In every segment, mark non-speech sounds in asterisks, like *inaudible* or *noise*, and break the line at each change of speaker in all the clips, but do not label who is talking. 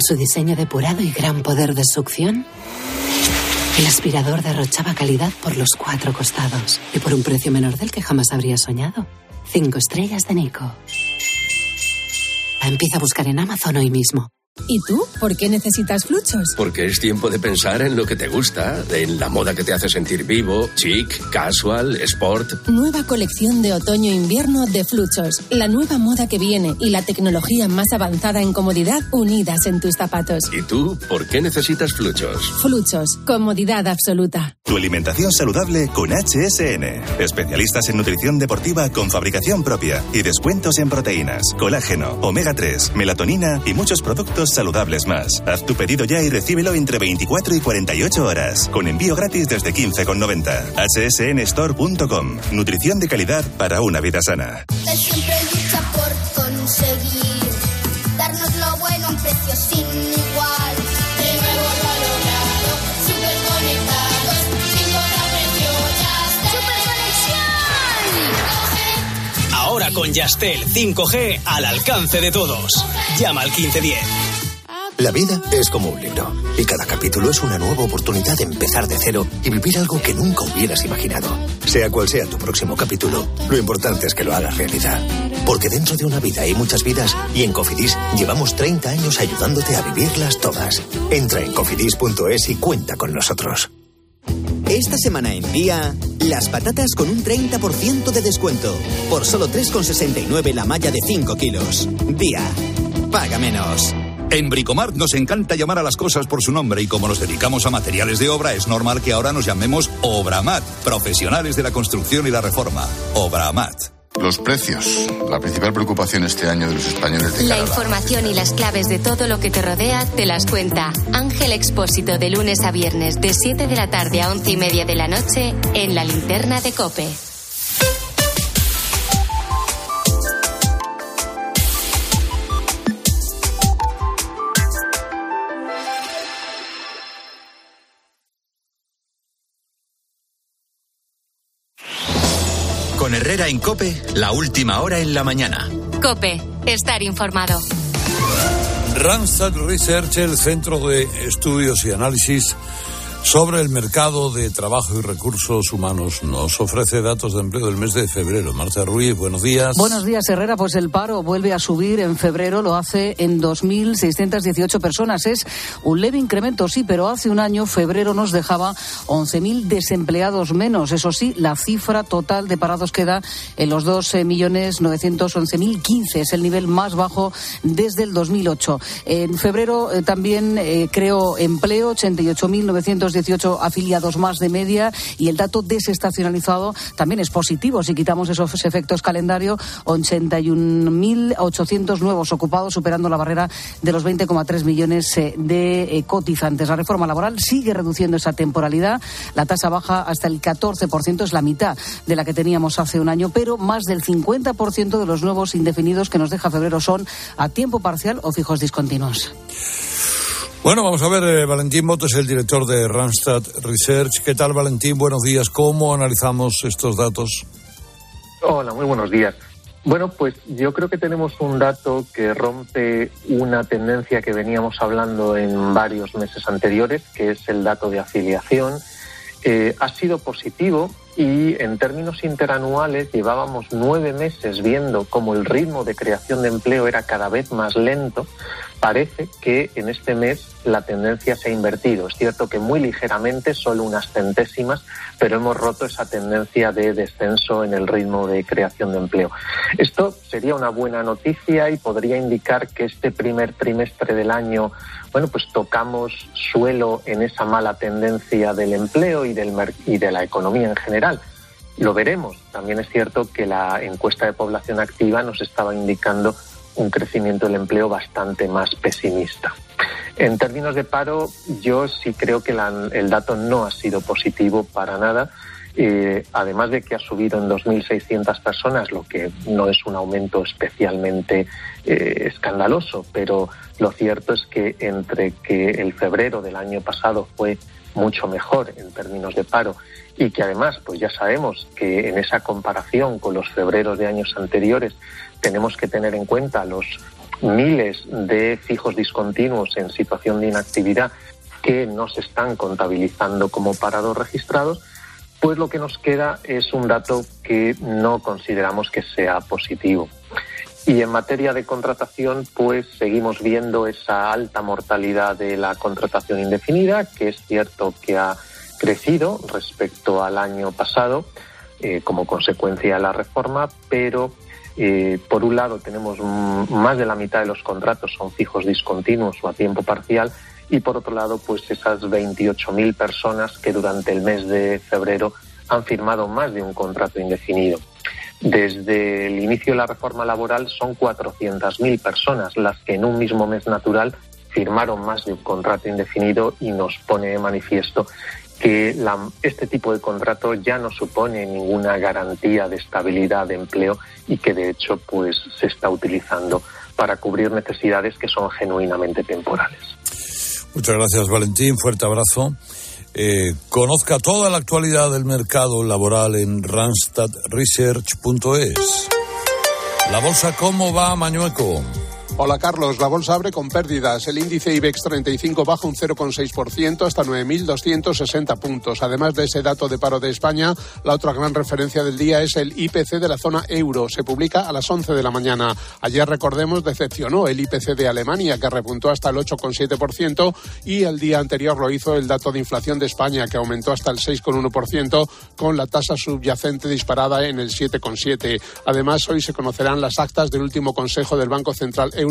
Su diseño depurado y gran poder de succión, el aspirador derrochaba calidad por los cuatro costados y por un precio menor del que jamás habría soñado. Cinco estrellas de Nico. Empieza a buscar en Amazon hoy mismo.
¿Y tú? ¿Por qué necesitas fluchos?
Porque es tiempo de pensar en lo que te gusta, en la moda que te hace sentir vivo, chic, casual, sport.
Nueva colección de otoño-invierno de fluchos. La nueva moda que viene y la tecnología más avanzada en comodidad unidas en tus zapatos.
¿Y tú? ¿Por qué necesitas fluchos?
Fluchos. Comodidad absoluta.
Tu alimentación saludable con HSN. Especialistas en nutrición deportiva con fabricación propia y descuentos en proteínas, colágeno, omega 3, melatonina y muchos productos saludables más. Haz tu pedido ya y recíbelo entre 24 y 48 horas, con envío gratis desde 15,90. hsnstore.com. Nutrición de calidad para una vida sana.
Siempre lucha por conseguir darnos lo bueno
Ahora con Yastel 5G al alcance de todos. Llama al 1510.
La vida es como un libro y cada capítulo es una nueva oportunidad de empezar de cero y vivir algo que nunca hubieras imaginado. Sea cual sea tu próximo capítulo, lo importante es que lo hagas realidad. Porque dentro de una vida hay muchas vidas y en Cofidis llevamos 30 años ayudándote a vivirlas todas. Entra en cofidis.es y cuenta con nosotros.
Esta semana en Día, las patatas con un 30% de descuento. Por solo 3,69 la malla de 5 kilos. Día, paga menos.
En Bricomart nos encanta llamar a las cosas por su nombre y como nos dedicamos a materiales de obra es normal que ahora nos llamemos Obramat, profesionales de la construcción y la reforma. Obramat.
Los precios, la principal preocupación este año de los españoles de
La información y las claves de todo lo que te rodea te las cuenta Ángel Expósito de lunes a viernes de 7 de la tarde a 11 y media de la noche en la linterna de Cope.
Herrera en Cope, la última hora en la mañana.
Cope, estar informado.
Randstad Research, el centro de estudios y análisis sobre el mercado de trabajo y recursos humanos, nos ofrece datos de empleo del mes de febrero. Marta Ruiz, buenos días.
Buenos días, Herrera. Pues el paro vuelve a subir en febrero, lo hace en 2.618 personas. Es un leve incremento, sí, pero hace un año, febrero, nos dejaba 11.000 desempleados menos. Eso sí, la cifra total de parados queda en los 2.911.015. Es el nivel más bajo desde el 2008. En febrero eh, también eh, creó empleo, 88.918 afiliados más de media y el dato desestacionalizado también es positivo. Si quitamos esos efectos calendario, 81.800 nuevos ocupados, superando la barrera de los 20,3 millones eh, de eh, cotizantes. La reforma laboral sigue reduciendo esa temporalidad. La tasa baja hasta el 14%, es la mitad de la que teníamos hace un año, pero más del 50% de los nuevos indefinidos que nos deja febrero son a tiempo parcial o fijos discontinuos.
Bueno, vamos a ver, eh, Valentín Moto es el director de Randstad Research. ¿Qué tal, Valentín? Buenos días. ¿Cómo analizamos estos datos?
Hola, muy buenos días. Bueno, pues yo creo que tenemos un dato que rompe una tendencia que veníamos hablando en varios meses anteriores, que es el dato de afiliación. Eh, ha sido positivo y en términos interanuales llevábamos nueve meses viendo cómo el ritmo de creación de empleo era cada vez más lento. Parece que en este mes la tendencia se ha invertido. Es cierto que muy ligeramente, solo unas centésimas, pero hemos roto esa tendencia de descenso en el ritmo de creación de empleo. Esto sería una buena noticia y podría indicar que este primer trimestre del año, bueno, pues tocamos suelo en esa mala tendencia del empleo y, del y de la economía en general. Lo veremos. También es cierto que la encuesta de población activa nos estaba indicando un crecimiento del empleo bastante más pesimista. En términos de paro, yo sí creo que el dato no ha sido positivo para nada. Eh, además de que ha subido en 2.600 personas, lo que no es un aumento especialmente eh, escandaloso, pero lo cierto es que entre que el febrero del año pasado fue mucho mejor en términos de paro y que además, pues ya sabemos que en esa comparación con los febreros de años anteriores tenemos que tener en cuenta los miles de fijos discontinuos en situación de inactividad que no se están contabilizando como parados registrados, pues lo que nos queda es un dato que no consideramos que sea positivo. Y en materia de contratación, pues seguimos viendo esa alta mortalidad de la contratación indefinida, que es cierto que ha crecido respecto al año pasado eh, como consecuencia de la reforma, pero por un lado tenemos más de la mitad de los contratos son fijos discontinuos o a tiempo parcial y por otro lado, pues esas 28.000 personas que durante el mes de febrero han firmado más de un contrato indefinido. Desde el inicio de la reforma laboral son 400.000 personas las que en un mismo mes natural firmaron más de un contrato indefinido y nos pone de manifiesto que este tipo de contrato ya no supone ninguna garantía de estabilidad de empleo y que de hecho pues se está utilizando para cubrir necesidades que son genuinamente temporales.
Muchas gracias, Valentín. Fuerte abrazo. Eh, conozca toda la actualidad del mercado laboral en randstadresearch.es. La bolsa, ¿cómo va, Mañueco?
Hola Carlos, la bolsa abre con pérdidas. El índice IBEX 35 baja un 0,6% hasta 9.260 puntos. Además de ese dato de paro de España, la otra gran referencia del día es el IPC de la zona euro. Se publica a las 11 de la mañana. Ayer, recordemos, decepcionó el IPC de Alemania, que repuntó hasta el 8,7%, y el día anterior lo hizo el dato de inflación de España, que aumentó hasta el 6,1%, con la tasa subyacente disparada en el 7,7%. Además, hoy se conocerán las actas del último Consejo del Banco Central europeo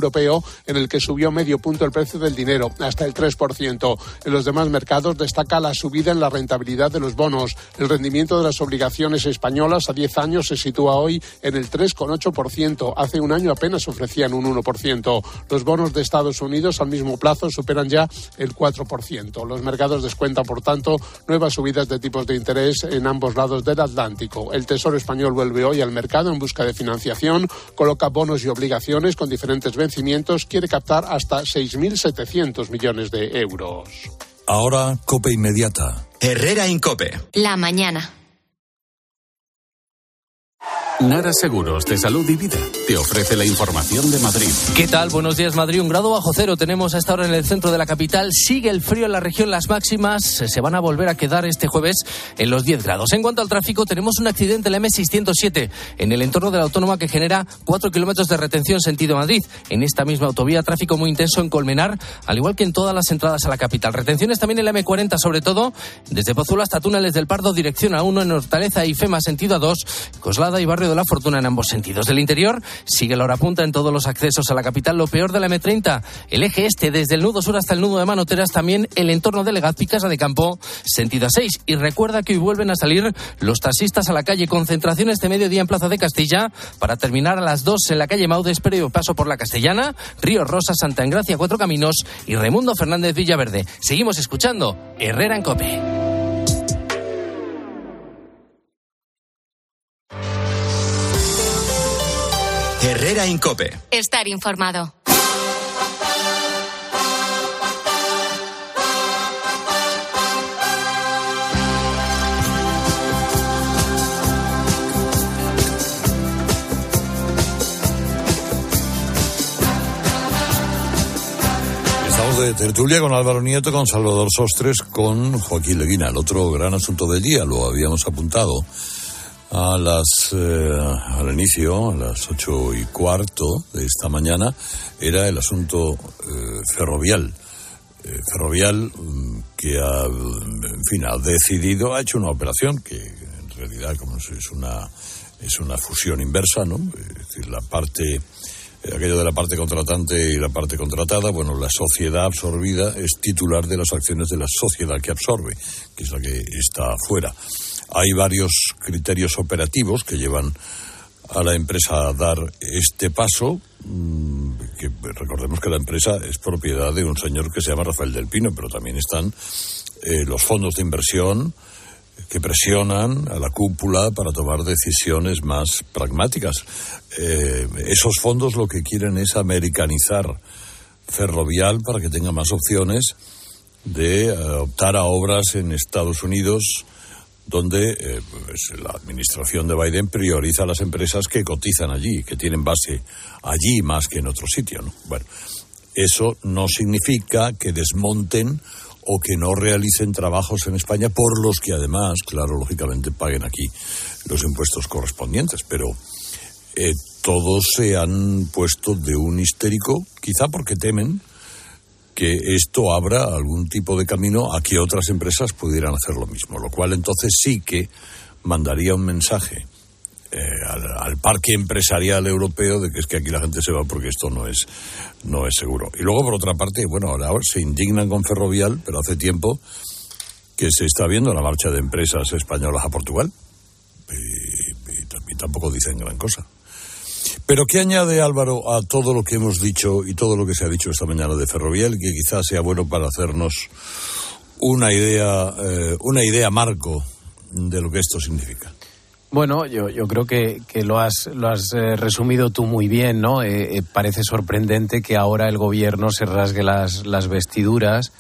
en el que subió medio punto el precio del dinero, hasta el 3%. En los demás mercados destaca la subida en la rentabilidad de los bonos. El rendimiento de las obligaciones españolas a 10 años se sitúa hoy en el 3,8%. Hace un año apenas ofrecían un 1%. Los bonos de Estados Unidos al mismo plazo superan ya el 4%. Los mercados descuentan, por tanto, nuevas subidas de tipos de interés en ambos lados del Atlántico. El Tesoro español vuelve hoy al mercado en busca de financiación, coloca bonos y obligaciones con diferentes vencimientos quiere captar hasta 6.700 millones de euros.
Ahora, Cope Inmediata.
Herrera Incope.
La mañana.
Nara Seguros de Salud y Vida te ofrece la información de Madrid.
¿Qué tal? Buenos días, Madrid. Un grado bajo cero tenemos a esta hora en el centro de la capital. Sigue el frío en la región. Las máximas se van a volver a quedar este jueves en los 10 grados. En cuanto al tráfico, tenemos un accidente en la M607 en el entorno de la autónoma que genera 4 kilómetros de retención sentido Madrid. En esta misma autovía, tráfico muy intenso en Colmenar, al igual que en todas las entradas a la capital. Retenciones también en la M40, sobre todo desde Pozuelo hasta Túneles del Pardo, dirección a 1 en Hortaleza y FEMA, sentido a 2, Coslada y Barrio la Fortuna en ambos sentidos. Del interior sigue la hora punta en todos los accesos a la capital. Lo peor de la M30, el eje este desde el nudo sur hasta el nudo de Manoteras, también el entorno de Legazpi, Casa de Campo, sentido a 6. Y recuerda que hoy vuelven a salir los taxistas a la calle. Concentración este mediodía en Plaza de Castilla para terminar a las 2 en la calle Maudes, previo paso por la Castellana, Río Rosa, Santa Engracia, Cuatro Caminos y Raimundo Fernández Villaverde. Seguimos escuchando Herrera en Cope.
Herrera Incope.
Estar informado.
Estamos de tertulia con Álvaro Nieto, con Salvador Sostres, con Joaquín Leguina. El otro gran asunto del día, lo habíamos apuntado a las eh, al inicio, a las ocho y cuarto de esta mañana, era el asunto eh, ferrovial. Eh, ferrovial mm, que ha, en fin, ha decidido, ha hecho una operación que en realidad como es una es una fusión inversa, ¿no? Es decir, la parte aquello de la parte contratante y la parte contratada, bueno, la sociedad absorbida es titular de las acciones de la sociedad que absorbe, que es la que está afuera. Hay varios criterios operativos que llevan a la empresa a dar este paso. Mm, recordemos que la empresa es propiedad de un señor que se llama Rafael del Pino, pero también están eh, los fondos de inversión que presionan a la cúpula para tomar decisiones más pragmáticas. Eh, esos fondos lo que quieren es americanizar Ferrovial para que tenga más opciones de eh, optar a obras en Estados Unidos donde eh, pues, la administración de Biden prioriza las empresas que cotizan allí, que tienen base allí más que en otro sitio. ¿no? Bueno, eso no significa que desmonten o que no realicen trabajos en España por los que además, claro, lógicamente paguen aquí los impuestos correspondientes, pero eh, todos se han puesto de un histérico, quizá porque temen que esto abra algún tipo de camino a que otras empresas pudieran hacer lo mismo, lo cual entonces sí que mandaría un mensaje eh, al, parque empresarial europeo de que es que aquí la gente se va porque esto no es no es seguro. Y luego por otra parte, bueno, ahora se indignan con Ferrovial, pero hace tiempo que se está viendo la marcha de empresas españolas a Portugal y tampoco dicen gran cosa. Pero ¿qué añade Álvaro a todo lo que hemos dicho y todo lo que se ha dicho esta mañana de Ferrovial que quizás sea bueno para hacernos una idea, eh, una idea marco de lo que esto significa?
Bueno, yo, yo creo que, que lo has, lo has eh, resumido tú muy bien, ¿no? Eh, parece sorprendente que ahora el gobierno se rasgue las, las vestiduras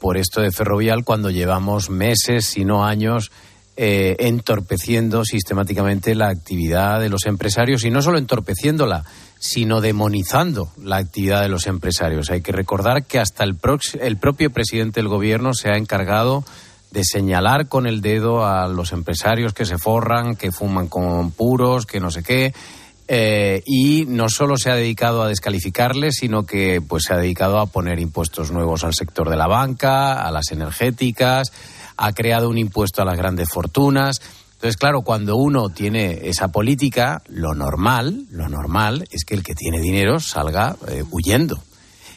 por esto de Ferrovial cuando llevamos meses, si no años, eh, entorpeciendo sistemáticamente la actividad de los empresarios y no solo entorpeciéndola, sino demonizando la actividad de los empresarios. Hay que recordar que hasta el, el propio presidente del gobierno se ha encargado de señalar con el dedo a los empresarios que se forran, que fuman con puros, que no sé qué. Eh, y no solo se ha dedicado a descalificarles, sino que pues se ha dedicado a poner impuestos nuevos al sector de la banca, a las energéticas, ha creado un impuesto a las grandes fortunas. Entonces, claro, cuando uno tiene esa política, lo normal, lo normal es que el que tiene dinero salga eh, huyendo.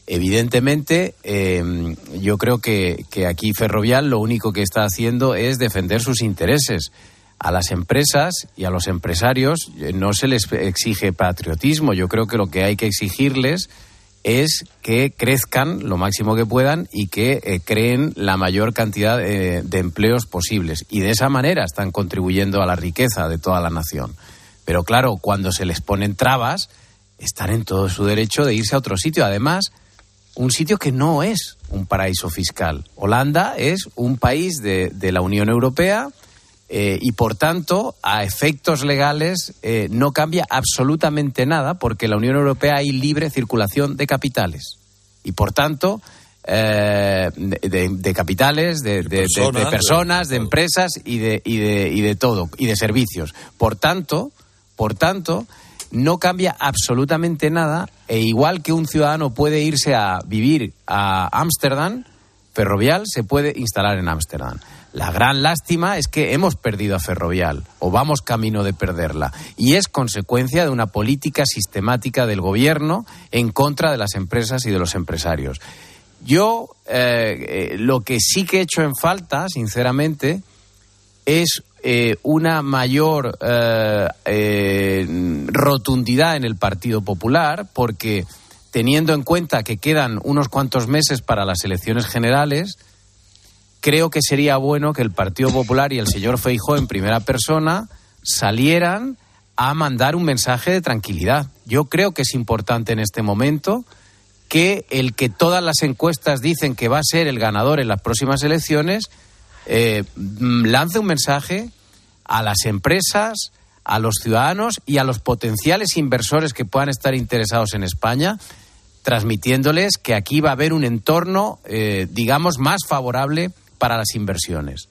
Evidentemente, eh, yo creo que, que aquí Ferrovial lo único que está haciendo es defender sus intereses. A las empresas y a los empresarios eh, no se les exige patriotismo. Yo creo que lo que hay que exigirles es que crezcan lo máximo que puedan y que eh, creen la mayor cantidad eh, de empleos posibles. Y de esa manera están contribuyendo a la riqueza de toda la nación. Pero claro, cuando se les ponen trabas, están en todo su derecho de irse a otro sitio. Además, un sitio que no es un paraíso fiscal. Holanda es un país de, de la Unión Europea eh, y por tanto, a efectos legales, eh, no cambia absolutamente nada porque en la Unión Europea hay libre circulación de capitales. Y por tanto, eh, de, capitales, de, personas, de, empresas y de, y, de, y de todo, y de servicios. Por tanto, por tanto, no cambia absolutamente nada e igual que un ciudadano puede irse a vivir a Ámsterdam, Ferrovial se puede instalar en Ámsterdam. La gran lástima es que hemos perdido a Ferrovial o vamos camino de perderla y es consecuencia de una política sistemática del gobierno en contra de las empresas y de los empresarios. Yo eh, eh, lo que sí que he hecho en falta, sinceramente, es eh, una mayor rotundidad en el Partido Popular, porque teniendo en cuenta que quedan unos cuantos meses para las elecciones generales, creo que sería bueno que el Partido Popular y el señor Feijó en primera persona salieran a mandar un mensaje de tranquilidad. Yo creo que es importante en este momento que el que todas las encuestas dicen que va a ser el ganador en las próximas elecciones eh, lance un mensaje a las empresas, a los ciudadanos y a los potenciales inversores que puedan estar interesados en España, transmitiéndoles que aquí va a haber un entorno, eh, digamos, más favorable para las inversiones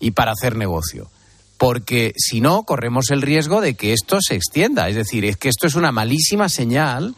y para hacer negocio. Porque si no, corremos el riesgo de que esto se extienda. Es decir, es que esto es una malísima señal,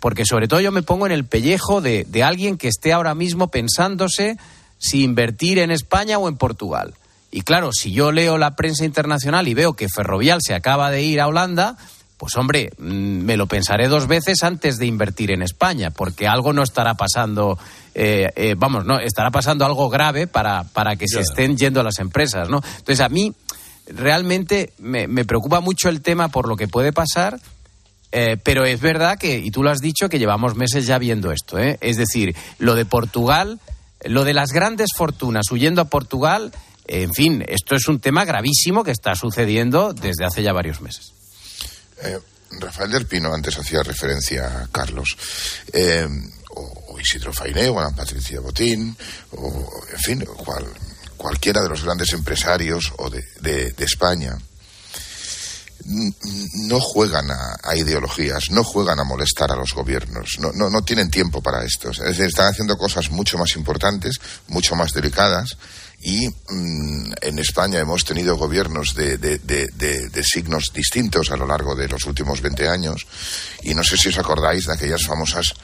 porque sobre todo yo me pongo en el pellejo de, alguien que esté ahora mismo pensándose si invertir en España o en Portugal. Y claro, si yo leo la prensa internacional y veo que Ferrovial se acaba de ir a Holanda, pues hombre, mm, me lo pensaré dos veces antes de invertir en España, porque algo no estará pasando, eh, eh, vamos, no, estará pasando algo grave para, para que se estén yendo las empresas, ¿no? Entonces, a mí realmente me, preocupa mucho el tema por lo que puede pasar. Eh, pero es verdad que, y tú lo has dicho, que llevamos meses ya viendo esto. Es decir, lo de Portugal, lo de las grandes fortunas huyendo a Portugal, en fin, esto es un tema gravísimo que está sucediendo desde hace ya varios meses.
Eh, Rafael del Pino antes hacía referencia a Carlos. O, Isidro Fainé, o Ana Patricia Botín, o en fin, cual, cualquiera de los grandes empresarios o de, de- España no juegan a, a ideologías, no juegan a molestar a los gobiernos, no, no, no tienen tiempo para esto. Es están haciendo cosas mucho más importantes, mucho más delicadas. Y mm, en España hemos tenido gobiernos de- de- de signos distintos a lo largo de los últimos 20 años. Y no sé si os acordáis de aquellas famosas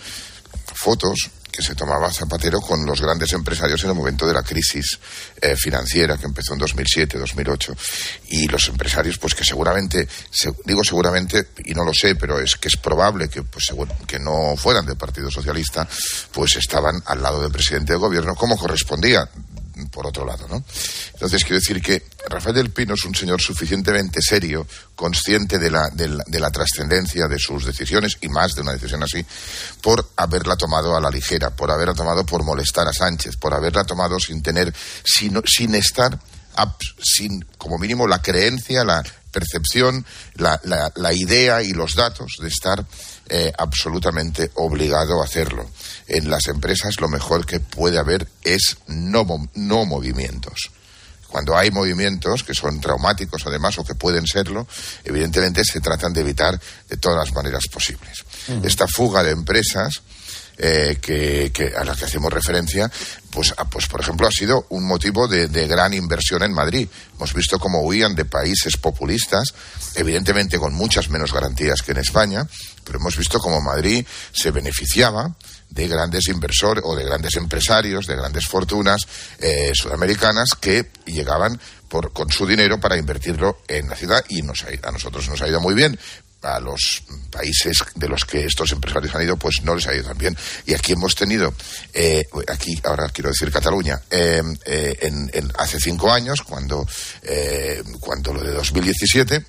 fotos que se tomaba Zapatero con los grandes empresarios en el momento de la crisis eh, financiera que empezó en 2007, 2008 y los empresarios pues que seguramente se- digo seguramente y no lo sé pero es que es probable que pues que no fueran del Partido Socialista pues estaban al lado del presidente del gobierno como correspondía por otro lado, ¿no? Entonces quiero decir que Rafael del Pino es un señor suficientemente serio, consciente de la, de la, de la trascendencia de sus decisiones y más de una decisión así, por haberla tomado a la ligera, por haberla tomado por molestar a Sánchez, por haberla tomado sin tener, sin, sin estar, sin como mínimo la creencia, la percepción, la, la- la idea y los datos de estar eh, absolutamente obligado a hacerlo. En las empresas lo mejor que puede haber es no, no movimientos. Cuando hay movimientos que son traumáticos además o que pueden serlo, evidentemente se tratan de evitar de todas las maneras posibles. Esta fuga de empresas eh, que, que- a la que hacemos referencia, pues, ah, pues por ejemplo ha sido un motivo de, de gran inversión en Madrid. Hemos visto cómo huían de países populistas, evidentemente con muchas menos garantías que en España, pero hemos visto cómo Madrid se beneficiaba de grandes inversores o de grandes empresarios, de grandes fortunas eh, sudamericanas que llegaban por, con su dinero para invertirlo en la ciudad y nos ha a nosotros nos ha ido muy bien. A los países de los que estos empresarios han ido, pues no les ha ido tan bien. Y aquí hemos tenido, eh, aquí ahora quiero decir Cataluña, eh, eh, en, en- hace cinco años, cuando, eh, cuando lo de 2017,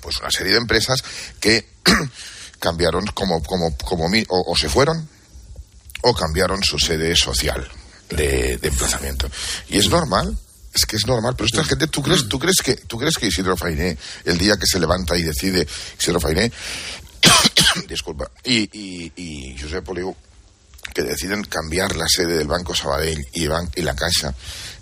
pues una serie de empresas que *clears throat* cambiaron como, como, como o, o se fueron o cambiaron su sede social de, emplazamiento. Y es normal, es que es normal, pero esta gente, ¿tú crees, tú crees que, tú crees que Isidro Fainé, el día que se levanta y decide, Isidro Fainé, *coughs* disculpa, y, y, y Josep Poliu, que deciden cambiar la sede del Banco Sabadell y, ban- y la Caixa,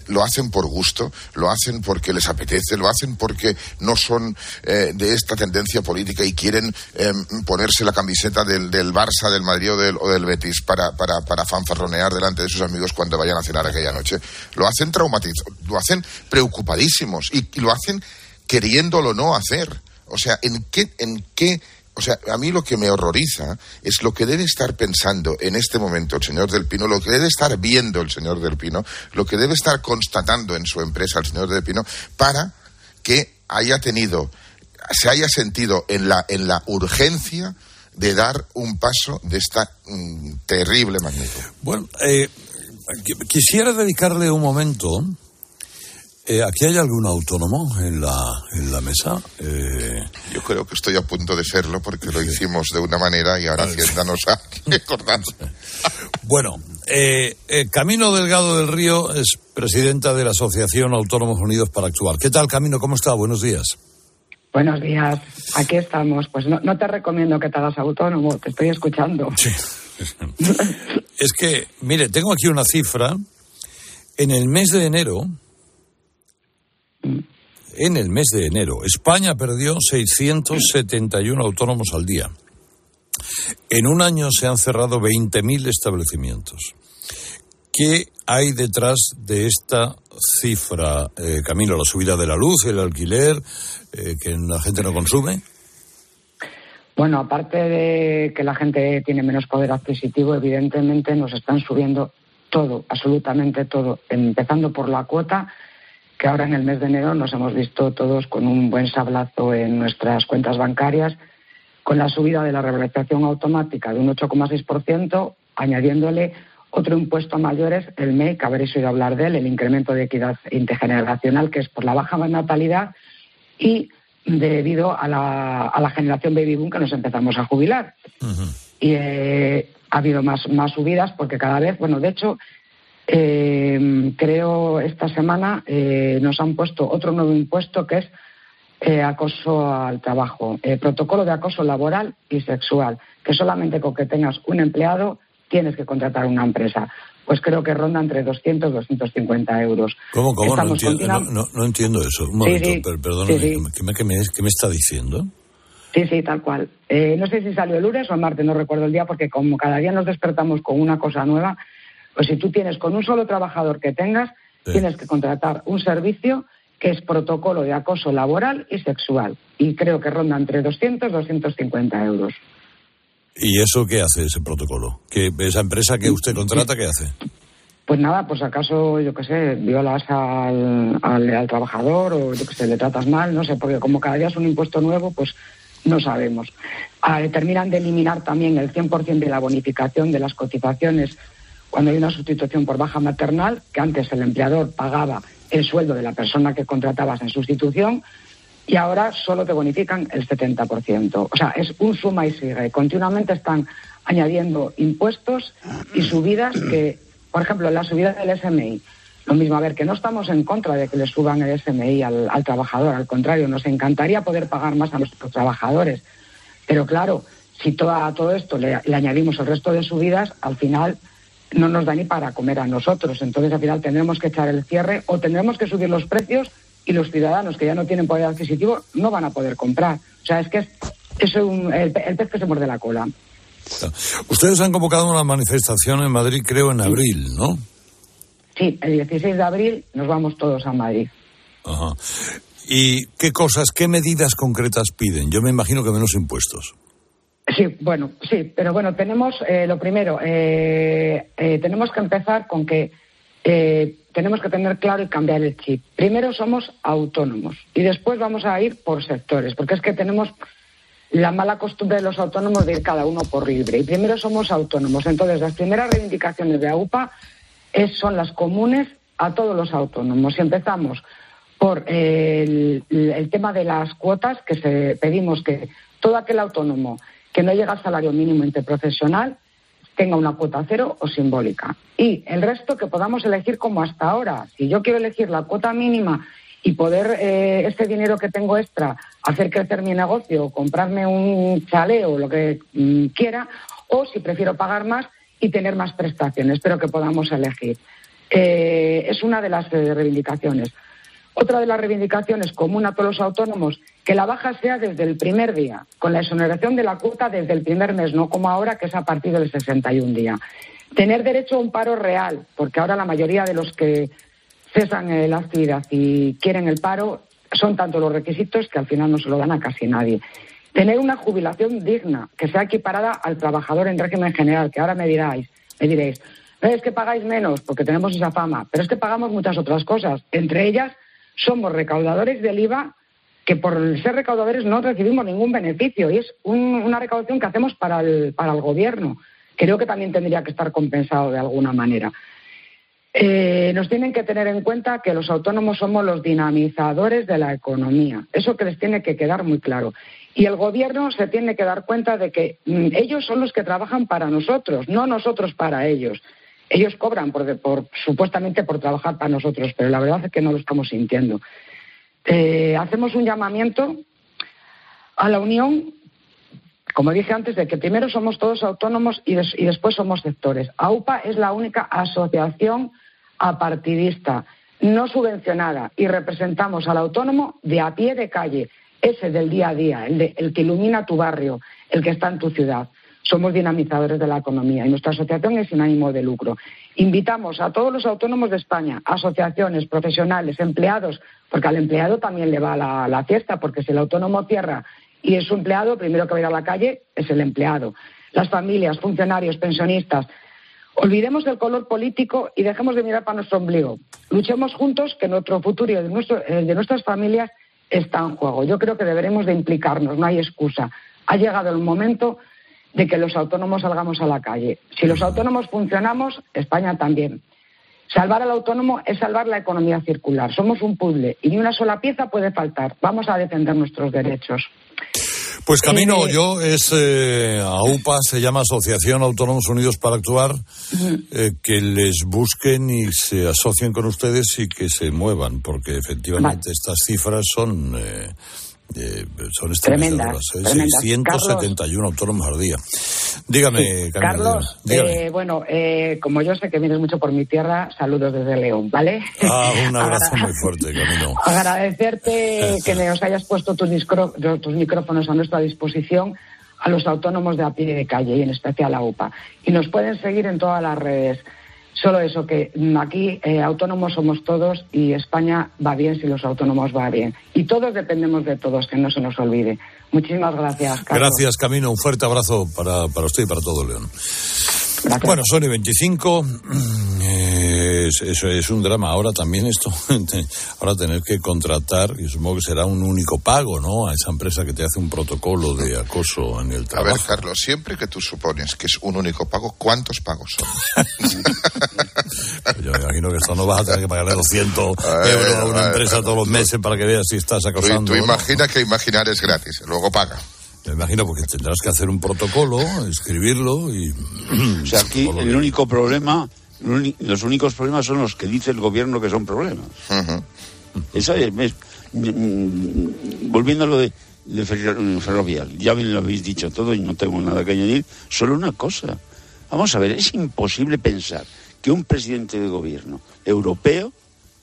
lo hacen por gusto, lo hacen porque les apetece, lo hacen porque no son eh, de esta tendencia política y quieren eh, ponerse la camiseta del, del Barça, del Madrid o del, o del Betis para, para, para fanfarronear delante de sus amigos cuando vayan a cenar aquella noche. Lo hacen traumatizados, lo hacen preocupadísimos y, y lo hacen queriéndolo no hacer. O sea, ¿en qué, en qué o sea, a mí lo que me horroriza es lo que debe estar pensando en este momento el señor Del Pino, lo que debe estar viendo el señor Del Pino, lo que debe estar constatando en su empresa el señor Del Pino, para que haya tenido, se haya sentido en la, en la urgencia de dar un paso de esta mm, terrible magnitud.
Bueno, eh, qu- quisiera dedicarle un momento. Eh, ¿Aquí hay algún autónomo en la, en la mesa? Eh,
Yo creo que estoy a punto de serlo porque lo hicimos de una manera y ahora Hacienda nos ha *laughs* recordado.
Bueno, eh, eh, Camino Delgado del Río es presidenta de la Asociación Autónomos Unidos para Actuar. ¿Qué tal, Camino? ¿Cómo está? Buenos días.
Buenos días, aquí estamos. Pues no, no te recomiendo que te hagas autónomo, te estoy escuchando.
Es que, mire, tengo aquí una cifra. En el mes de enero, en el mes de enero, España perdió 671 autónomos al día. En un año se han cerrado 20.000 establecimientos. ¿Qué hay detrás de esta cifra, eh, Camilo? ¿La subida de la luz, el alquiler, eh, que la gente no consume?
Bueno, aparte de que la gente tiene menos poder adquisitivo, evidentemente nos están subiendo todo, absolutamente todo, empezando por la cuota, que ahora en el mes de enero nos hemos visto todos con un buen sablazo en nuestras cuentas bancarias, con la subida de la revalorización automática de un 8,6%, añadiéndole otro impuesto a mayores, el MEI, que habréis oído hablar de él, el incremento de equidad intergeneracional, que es por la baja natalidad y debido a la, a la generación baby boom que nos empezamos a jubilar. Y eh, ha habido más, más subidas porque cada vez, bueno, de hecho, eh, creo esta semana eh, nos han puesto otro nuevo impuesto que es eh, acoso al trabajo, eh, protocolo de acoso laboral y sexual, que solamente con que tengas un empleado tienes que contratar una empresa. pues creo que ronda entre 200 y 250 euros.
¿Cómo, cómo? No entiendo,
continua-
no, no- no entiendo eso. Un momento,
sí.
per- perdóname,
Sí, sí.
¿qué, me, qué me- qué me está diciendo?
Sí, sí, tal cual. Eh, no sé si salió el lunes o el martes, no recuerdo el día, porque como cada día nos despertamos con una cosa nueva, pues si tú tienes con un solo trabajador que tengas, tienes que contratar un servicio que es protocolo de acoso laboral y sexual. Y creo que ronda entre 200 y 250 euros.
¿Y eso qué hace ese protocolo? ¿Que esa empresa que usted contrata, qué hace?
Pues nada, pues acaso, yo qué sé, violas al, al, al trabajador o yo qué sé, le tratas mal, no sé, porque como cada día es un impuesto nuevo, pues no sabemos. Ah, terminan de eliminar también el 100% de la bonificación de las cotizaciones cuando hay una sustitución por baja maternal, que antes el empleador pagaba el sueldo de la persona que contratabas en sustitución y ahora solo te bonifican el 70%. O sea, es un suma y sigue. Continuamente están añadiendo impuestos y subidas que, por ejemplo, la subida del SMI. Lo mismo, a ver, que no estamos en contra de que le suban el SMI al, al trabajador, al contrario, nos encantaría poder pagar más a nuestros trabajadores. Pero claro, si todo, a todo esto le, le añadimos el resto de subidas, al final no nos da ni para comer a nosotros. Entonces, al final tendremos que echar el cierre o tendremos que subir los precios y los ciudadanos que ya no tienen poder adquisitivo no van a poder comprar. O sea, es que es, es un- el, el pez que se muerde la cola.
Ustedes han convocado una manifestación en Madrid, creo, en abril, ¿no?
Sí, el 16 de abril nos vamos todos a Madrid.
Ajá. ¿Y qué cosas, qué medidas concretas piden? Yo me imagino que menos impuestos.
Sí, bueno, sí, pero bueno, tenemos eh, lo primero, eh, eh, tenemos que empezar con que eh, tenemos que tener claro y cambiar el chip. Primero somos autónomos y después vamos a ir por sectores, porque es que tenemos la mala costumbre de los autónomos de ir cada uno por libre. Y primero somos autónomos. Entonces, las primeras reivindicaciones de AUPA es- son las comunes a todos los autónomos. Y empezamos por eh, el, el tema de las cuotas, que se, pedimos que todo aquel autónomo que no llega al salario mínimo interprofesional tenga una cuota cero o simbólica. Y el resto que podamos elegir como hasta ahora. Si yo quiero elegir la cuota mínima y poder eh, este dinero que tengo extra hacer crecer mi negocio comprarme un chalet o lo que mm, quiera, o si prefiero pagar más y tener más prestaciones, pero que podamos elegir. Eh, es una de las eh, reivindicaciones. Otra de las reivindicaciones común a todos los autónomos, que la baja sea desde el primer día, con la exoneración de la cuota desde el primer mes, no como ahora, que es a partir del 61 día. Tener derecho a un paro real, porque ahora la mayoría de los que cesan eh, la actividad y quieren el paro son tanto los requisitos que al final no se lo dan a casi nadie. Tener una jubilación digna, que sea equiparada al trabajador en régimen general, que ahora me diráis, me diréis, "No, es que pagáis menos porque tenemos esa fama, pero es que pagamos muchas otras cosas. Entre ellas, somos recaudadores del IVA que por ser recaudadores no recibimos ningún beneficio y es un- una recaudación que hacemos para el, para el gobierno. Creo que también tendría que estar compensado de alguna manera. Eh, nos tienen que tener en cuenta que los autónomos somos los dinamizadores de la economía. Eso que les tiene que quedar muy claro. Y el gobierno se tiene que dar cuenta de que mm, ellos son los que trabajan para nosotros, no nosotros para ellos. Ellos cobran por, por- supuestamente por trabajar para nosotros, pero la verdad es que no lo estamos sintiendo. Eh, hacemos un llamamiento a la Unión, como dije antes, de que primero somos todos autónomos y, des- y después somos sectores. AUPA es la única asociación apartidista, no subvencionada, y representamos al autónomo de a pie de calle, ese del día a día, el, de- el que ilumina tu barrio, el que está en tu ciudad. Somos dinamizadores de la economía y nuestra asociación es sin ánimo de lucro. Invitamos a todos los autónomos de España, asociaciones, profesionales, empleados, porque al empleado también le va la, fiesta, porque si el autónomo cierra y es su empleado, primero que va a ir a la calle es el empleado. Las familias, funcionarios, pensionistas. Olvidemos el color político y dejemos de mirar para nuestro ombligo. Luchemos juntos que nuestro futuro y el de nuestras familias está en juego. Yo creo que deberemos de implicarnos, no hay excusa. Ha llegado el momento de que los autónomos salgamos a la calle. Si los autónomos funcionamos, España también. Salvar al autónomo es salvar la economía circular. Somos un puzzle y ni una sola pieza puede faltar. Vamos a defender nuestros derechos.
Pues Camino
Eh,
yo es eh, AUPA, se llama Asociación Autónomos Unidos para Actuar, eh, que les busquen y se asocien con ustedes y que se muevan, porque efectivamente estas cifras son eh, son
Tremendas,
¿eh?
tremendas.
671 autónomos al día. Dígame, Camila,
Carlos,
dígame.
eh, bueno, eh, como yo sé que vienes mucho por mi tierra, saludos desde León, ¿vale?
Ah, un *laughs* abrazo muy fuerte, Camilo. *laughs*
Agradecerte que nos hayas puesto tus, tus micrófonos a nuestra disposición a los autónomos de a pie de calle y en especial a UPA. Y nos pueden seguir en todas las redes. Solo eso, que mm, aquí eh, autónomos somos todos y España va bien si los autónomos va bien. Y todos dependemos de todos, que no se nos olvide. Muchísimas gracias, Carlos.
Gracias, Camino. Un fuerte abrazo para, para usted y para todo León. Bueno, Sony 25, eh, es, eso es un drama. Ahora también esto, *laughs* ahora tener que contratar, y supongo que será un único pago, ¿no? A esa empresa que te hace un protocolo de acoso en el
A
trabajo.
ver, Carlos, siempre que tú supones que es un único pago, ¿cuántos pagos son? *laughs*
Yo me imagino que esto no vas a tener que pagarle 200 *laughs* euros a una empresa todos los meses para que veas si estás
Tú,
acosando.
tú
o no.
imagina que imaginar es gratis, luego paga.
Me imagino porque tendrás que hacer un protocolo, escribirlo y...
O sea, aquí el único problema, los únicos problemas son los que dice el gobierno que son problemas. Es, es- mm, mm, volviendo a lo de, de ferro- ferrovial, ya bien lo habéis dicho todo y no tengo nada que añadir, solo una cosa. Vamos a ver, es imposible pensar que un presidente de gobierno europeo,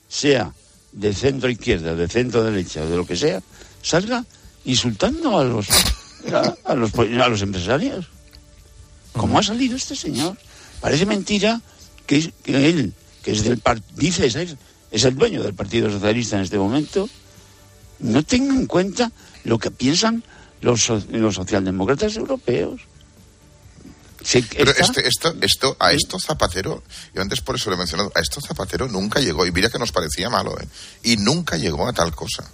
sea de centro izquierda, de centro derecha, de lo que sea, salga insultando a los a, a los a los empresarios. ¿Cómo ha salido este señor? Parece mentira que, es- que él, que es del par- dice es, es el dueño del Partido Socialista en este momento, no tenga en cuenta lo que piensan los, so- los socialdemócratas europeos.
Pero este, esto, esto, a esto Zapatero, yo antes por eso lo he mencionado, a esto Zapatero nunca llegó, y mira que nos parecía malo, ¿eh? Y nunca llegó a tal cosa.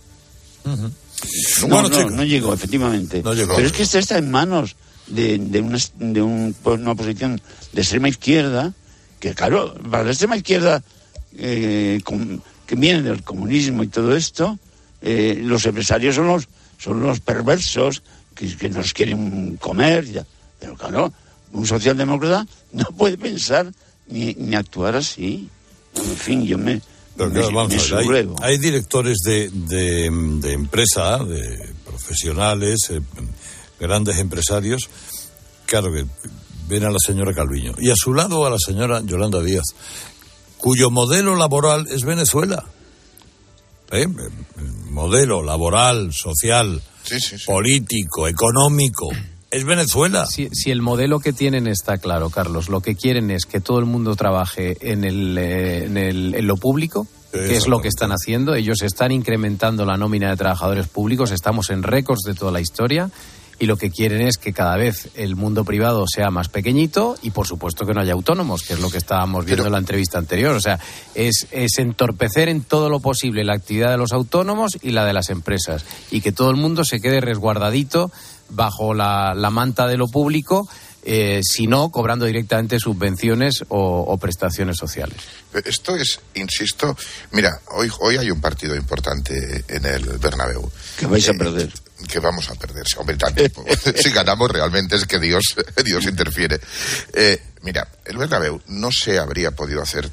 No, no, no llegó, efectivamente.
llegó.
Pero es que esto está en manos de, de, una, de un- pues, una oposición de extrema izquierda, que claro, para la extrema izquierda eh, que viene del comunismo y todo esto, eh, los empresarios son los, son los perversos que, que nos quieren comer. ya. Pero claro, un socialdemócrata no puede pensar ni, ni actuar así. En fin, yo me,
Pero claro, vamos a ver, hay- hay, directores de, de, de empresa, de profesionales, eh, grandes empresarios, claro que ven a la señora Calviño y a su lado a la señora Yolanda Díaz, cuyo modelo laboral es Venezuela. ¿Eh? El modelo laboral, social, político, económico, es Venezuela.
Si, si el modelo que tienen está claro, Carlos, lo que quieren es que todo el mundo trabaje en, el, eh, en, el- en lo público, que es lo que están haciendo. Ellos están incrementando la nómina de trabajadores públicos, estamos en récords de toda la historia. Y lo que quieren es que cada vez el mundo privado sea más pequeñito y, por supuesto, que no haya autónomos, que es lo que estábamos viendo en la entrevista anterior. O sea, es, es entorpecer en todo lo posible la actividad de los autónomos y la de las empresas. Y que todo el mundo se quede resguardadito bajo la, la manta de lo público, eh, si no cobrando directamente subvenciones o, o prestaciones sociales.
Esto es, insisto, mira, hoy, hoy hay un partido importante en el Bernabéu.
Que vais a perder.
Que vamos a perder, hombre, *laughs* si ganamos realmente es que Dios, *laughs* Dios interfiere. Eh, mira, el Bernabéu no se habría podido hacer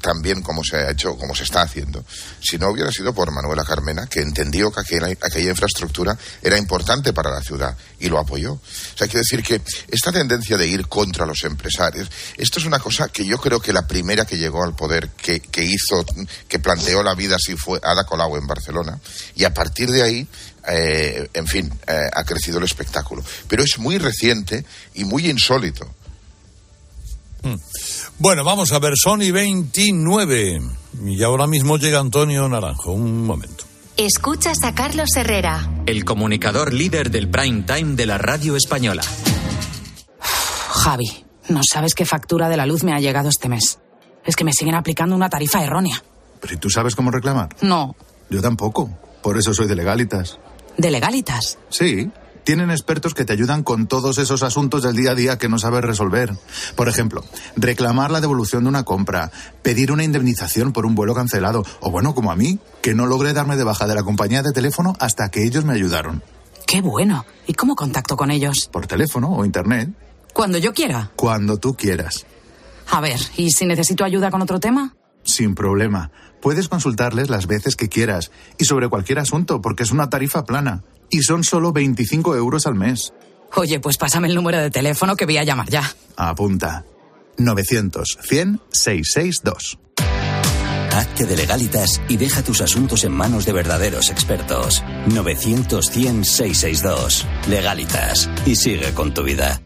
tan bien como se ha hecho, como se está haciendo, si no hubiera sido por Manuela Carmena, que entendió que aquella, infraestructura era importante para la ciudad y lo apoyó. O sea, quiero decir que esta tendencia de ir contra los empresarios, esto es una cosa que yo creo que la primera que llegó al poder, que, que hizo, que planteó la vida así fue Ada Colau en Barcelona, y a partir de ahí, eh, en fin, eh, ha crecido el espectáculo. Pero es muy reciente y muy insólito.
Bueno, vamos a ver, Sony 29. Y ahora mismo llega Antonio Naranjo. Un momento.
Escuchas a Carlos Herrera.
El comunicador líder del prime time de la radio española.
Javi, no sabes qué factura de la luz me ha llegado este mes. Es que me siguen aplicando una tarifa errónea.
¿Pero ¿y tú sabes cómo reclamar?
No,
Yo tampoco. Por eso soy de legalitas.
de legalitas.
Sí. Tienen expertos que te ayudan con todos esos asuntos del día a día que no sabes resolver. Por ejemplo, reclamar la devolución de una compra, pedir una indemnización por un vuelo cancelado, o bueno, como a mí, que no logré darme de baja de la compañía de teléfono hasta que ellos me ayudaron.
Qué bueno. ¿Y cómo contacto con ellos?
Por teléfono o internet,
Cuando yo quiera.
cuando tú quieras.
A ver, ¿y si necesito ayuda con otro tema?
sin problema. Puedes consultarles las veces que quieras y sobre cualquier asunto porque es una tarifa plana y son solo 25 euros al mes.
Oye, pues pásame el número de teléfono que voy a llamar ya.
Apunta. 900 100 662.
Hazte de legalitas y deja tus asuntos en manos de verdaderos expertos. 900-100-662. Legalitas. Y sigue con tu vida.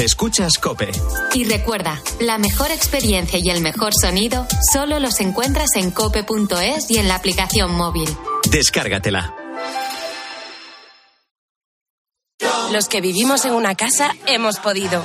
Escuchas Cope.
Y recuerda, la mejor experiencia y el mejor sonido solo los encuentras en cope.es y en la aplicación móvil.
Descárgatela.
Los que vivimos en una casa hemos podido.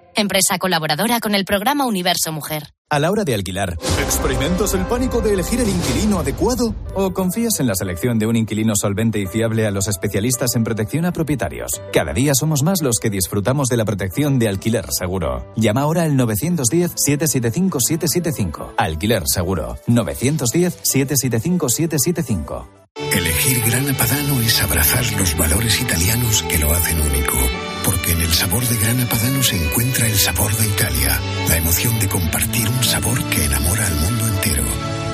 Empresa colaboradora con el programa Universo Mujer.
A la hora de alquilar, ¿experimentas el pánico de elegir el inquilino adecuado? ¿O confías en la selección de un inquilino solvente y fiable a los especialistas en protección a propietarios? Cada día somos más los que disfrutamos de la protección de alquiler seguro. Llama ahora al 910-775-775. Alquiler seguro. 910-775-775.
Elegir Grana Padano es abrazar los valores italianos que lo hacen único. Porque en el sabor de Grana Padano se encuentra el sabor de Italia, la emoción de compartir un sabor que enamora al mundo entero.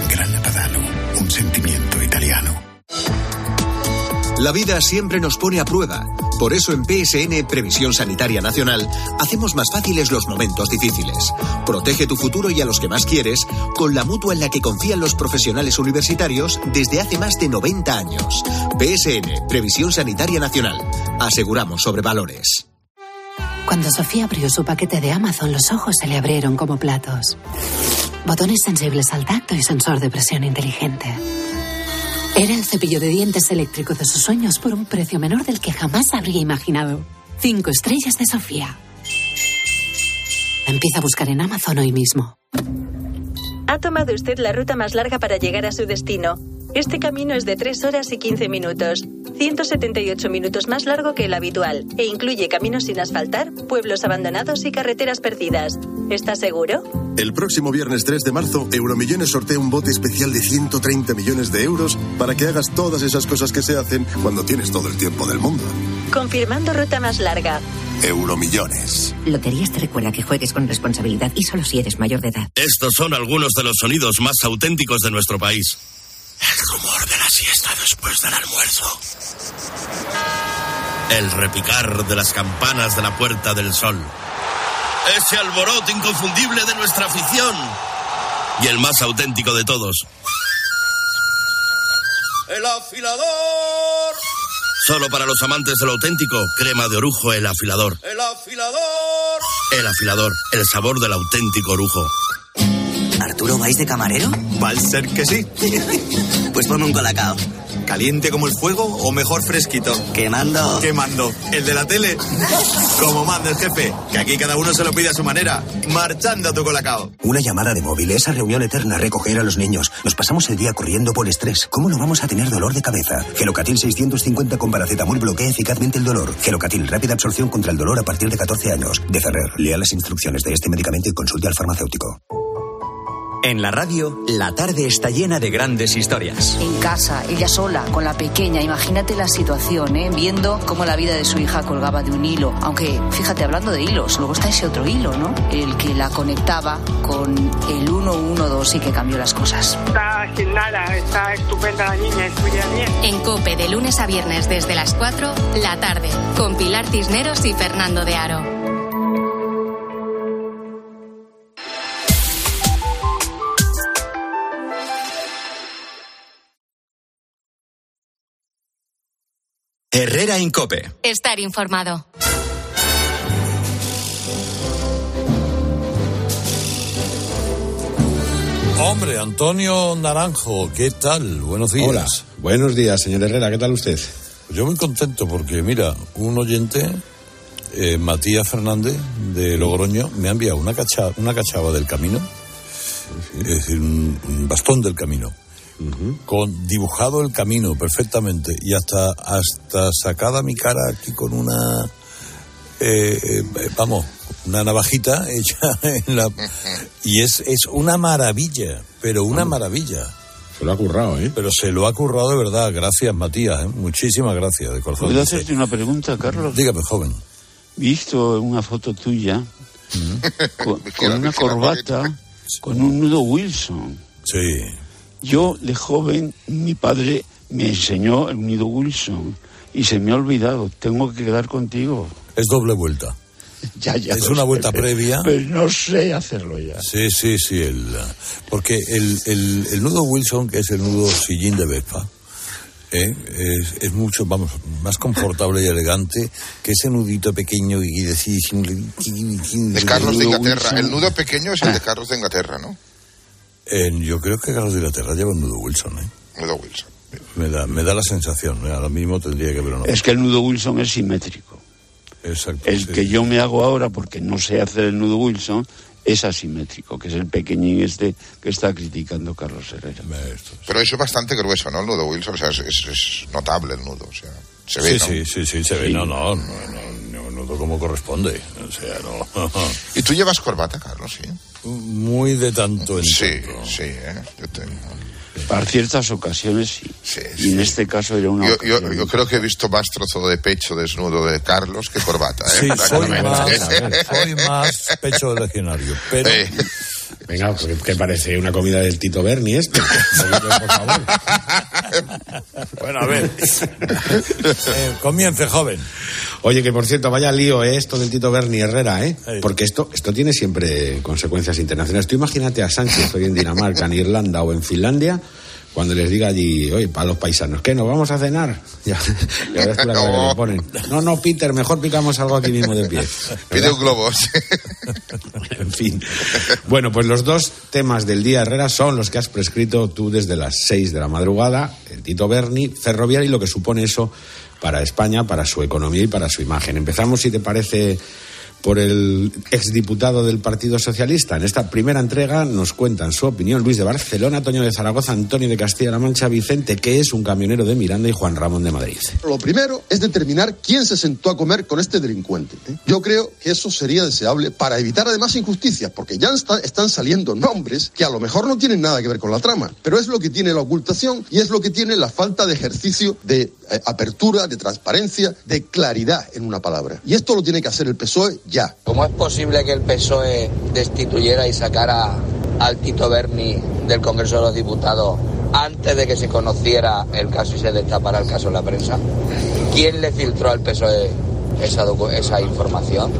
Grana Padano, un sentimiento italiano.
La vida siempre nos pone a prueba. Por eso en PSN Previsión Sanitaria Nacional hacemos más fáciles los momentos difíciles. Protege tu futuro y a los que más quieres con la mutua en la que confían los profesionales universitarios desde hace más de 90 años. PSN Previsión Sanitaria Nacional. Aseguramos sobre valores.
Cuando Sofía abrió su paquete de Amazon, los ojos se le abrieron como platos. Botones sensibles al tacto y sensor de presión inteligente. Era el cepillo de dientes eléctrico de sus sueños por un precio menor del que jamás habría imaginado. Cinco estrellas de Sofía. Empieza a buscar en Amazon hoy mismo.
Ha tomado usted la ruta más larga para llegar a su destino. Este camino es de 3 horas y 15 minutos, 178 minutos más largo que el habitual, e incluye caminos sin asfaltar, pueblos abandonados y carreteras perdidas. ¿Está seguro?
El próximo viernes 3 de marzo, Euromillones sortea un bote especial de 130 millones de euros para que hagas todas esas cosas que se hacen cuando tienes todo el tiempo del mundo.
Confirmando ruta más larga.
Euromillones.
Loterías te recuerda que juegues con responsabilidad y solo si eres mayor de edad.
Estos son algunos de los sonidos más auténticos de nuestro país. El rumor de la siesta después del almuerzo. El repicar de las campanas de la Puerta del Sol. Ese alboroto inconfundible de nuestra afición. Y el más auténtico de todos. El afilador. Solo para los amantes del auténtico, crema de orujo, el afilador. El afilador. El afilador, el sabor del auténtico orujo.
¿Arturo vais de camarero?
Va a ser que sí. *laughs*
pues ponme un colacao.
¿Caliente como el fuego o mejor fresquito?
Quemando.
Quemando. ¿El de la tele? Como manda el jefe, que aquí cada uno se lo pide a su manera. Marchando a tu colacao.
Una llamada de móvil, esa reunión eterna, recoger a los niños. Nos pasamos el día corriendo por estrés. ¿Cómo no vamos a tener dolor de cabeza? Gelocatil 650 con paracetamol bloquea eficazmente el dolor. Gelocatil, rápida absorción contra el dolor a partir de 14 años. De Ferrer, lea las instrucciones de este medicamento y consulte al farmacéutico.
En la radio, la tarde está llena de grandes historias.
En casa, ella sola, con la pequeña. Imagínate la situación, ¿eh? Viendo cómo la vida de su hija colgaba de un hilo. Aunque, fíjate, hablando de hilos, luego está ese otro hilo, ¿no? El que la conectaba con el 112 y que cambió las cosas.
Está sin nada, está estupenda la niña, estudia bien.
En COPE, de lunes a viernes desde las 4, la tarde, con Pilar Cisneros y Fernando de Aro.
Herrera Incope.
Estar informado.
Hombre, Antonio Naranjo, ¿qué tal? Buenos días.
Hola, buenos días, señor Herrera, ¿qué tal usted?
Yo muy contento porque, mira, un oyente, eh, Matías Fernández de Logroño, me ha enviado una, cacha, una cachava del camino, es decir, un, un bastón del camino, con dibujado el camino perfectamente y hasta, hasta sacada mi cara aquí con una, eh, eh, vamos, una navajita *laughs* hecha en la... Y es, es una maravilla, pero una maravilla.
Se lo ha currado, ¿eh?
Pero se lo ha currado de verdad. Gracias, Matías. ¿eh? Muchísimas gracias, de corazón.
¿Puedo hacerte una pregunta, Carlos?
Dígame, joven.
Visto una foto tuya con, con una corbata, con un nudo Wilson.
Sí.
Yo, de joven, mi padre me enseñó el nudo Wilson y se me ha olvidado. Tengo que quedar contigo.
Es doble vuelta. *laughs*
Ya, ya
es una
sé,
vuelta
pero-
previa.
Pero no sé hacerlo ya.
Sí, sí, sí. El, porque el, el, el nudo Wilson, que es el nudo sillín de Vespa, ¿eh? es, es mucho, vamos, más confortable y elegante que ese nudito pequeño y decís...
De Carlos de Inglaterra. El nudo pequeño es el de Carlos de Inglaterra, ¿no?
Eh, yo creo que Carlos de Inglaterra lleva un nudo Wilson, ¿eh?
Nudo Wilson.
Me da, me da la sensación, ¿eh? ahora mismo tendría que ver una
Es que el nudo Wilson es simétrico.
Exacto.
El
sí.
que yo me hago ahora, porque no sé hacer el nudo Wilson, es asimétrico, que es el pequeñín este que está criticando Carlos Herrera.
Pero eso es bastante grueso, ¿no? El nudo Wilson. O sea, es, es- es notable el nudo. O sea, se ve,
Sí,
¿no?
sí, sí, sí, se ve. No, no, no, no, no como corresponde. O sea, no.
¿Y tú llevas corbata, Carlos? Sí.
Muy de tanto en
Sí,
tanto.
sí, ¿eh? Yo, te-
Para ciertas ocasiones sí. y en este caso era una
yo, yo- yo creo que he visto más trozo de pecho desnudo de Carlos que corbata, ¿eh?
Sí, soy más, soy más pecho de legionario. *laughs* Pero
Eh,
Venga, que, que parece una comida del Tito Berni esto. Por favor.
Bueno, a ver. Eh, comience, joven.
Oye, que por cierto, vaya lío ¿eh? esto del Tito Berni Herrera, ¿eh? Porque esto, esto tiene siempre consecuencias internacionales. Tú imagínate a Sánchez hoy en Dinamarca, en Irlanda o en Finlandia, cuando les diga allí, oye, para los paisanos, ¿qué? ¿Nos vamos a cenar? *laughs* Ya, tú la cara que le ponen. No, no, Peter, mejor picamos algo aquí mismo de pie. *laughs*
Pide un globo. *laughs*
En fin. Bueno, pues los dos temas del día Herrera son los que has prescrito tú desde las 6 de la madrugada, el Tito Berni, ferroviario y lo que supone eso para España, para su economía y para su imagen. Empezamos, si te parece, por el exdiputado del Partido Socialista. En esta primera entrega nos cuentan su opinión Luis de Barcelona, Toño de Zaragoza, Antonio de Castilla-La Mancha, Vicente, que es un camionero de Miranda y Juan Ramón de Madrid.
Lo primero es determinar quién se sentó a comer con este delincuente. ¿eh? Yo creo que eso sería deseable para evitar además injusticias, porque ya está- están saliendo nombres que a lo mejor no tienen nada que ver con la trama, pero es lo que tiene la ocultación y es lo que tiene la falta de ejercicio de eh, apertura, de transparencia, de claridad en una palabra. Y esto lo tiene que hacer el PSOE ya.
¿Cómo es posible que el PSOE destituyera y sacara al Tito Berni del Congreso de los Diputados antes de que se conociera el caso y se destapara el caso en la prensa? ¿Quién le filtró al PSOE esa, esa información?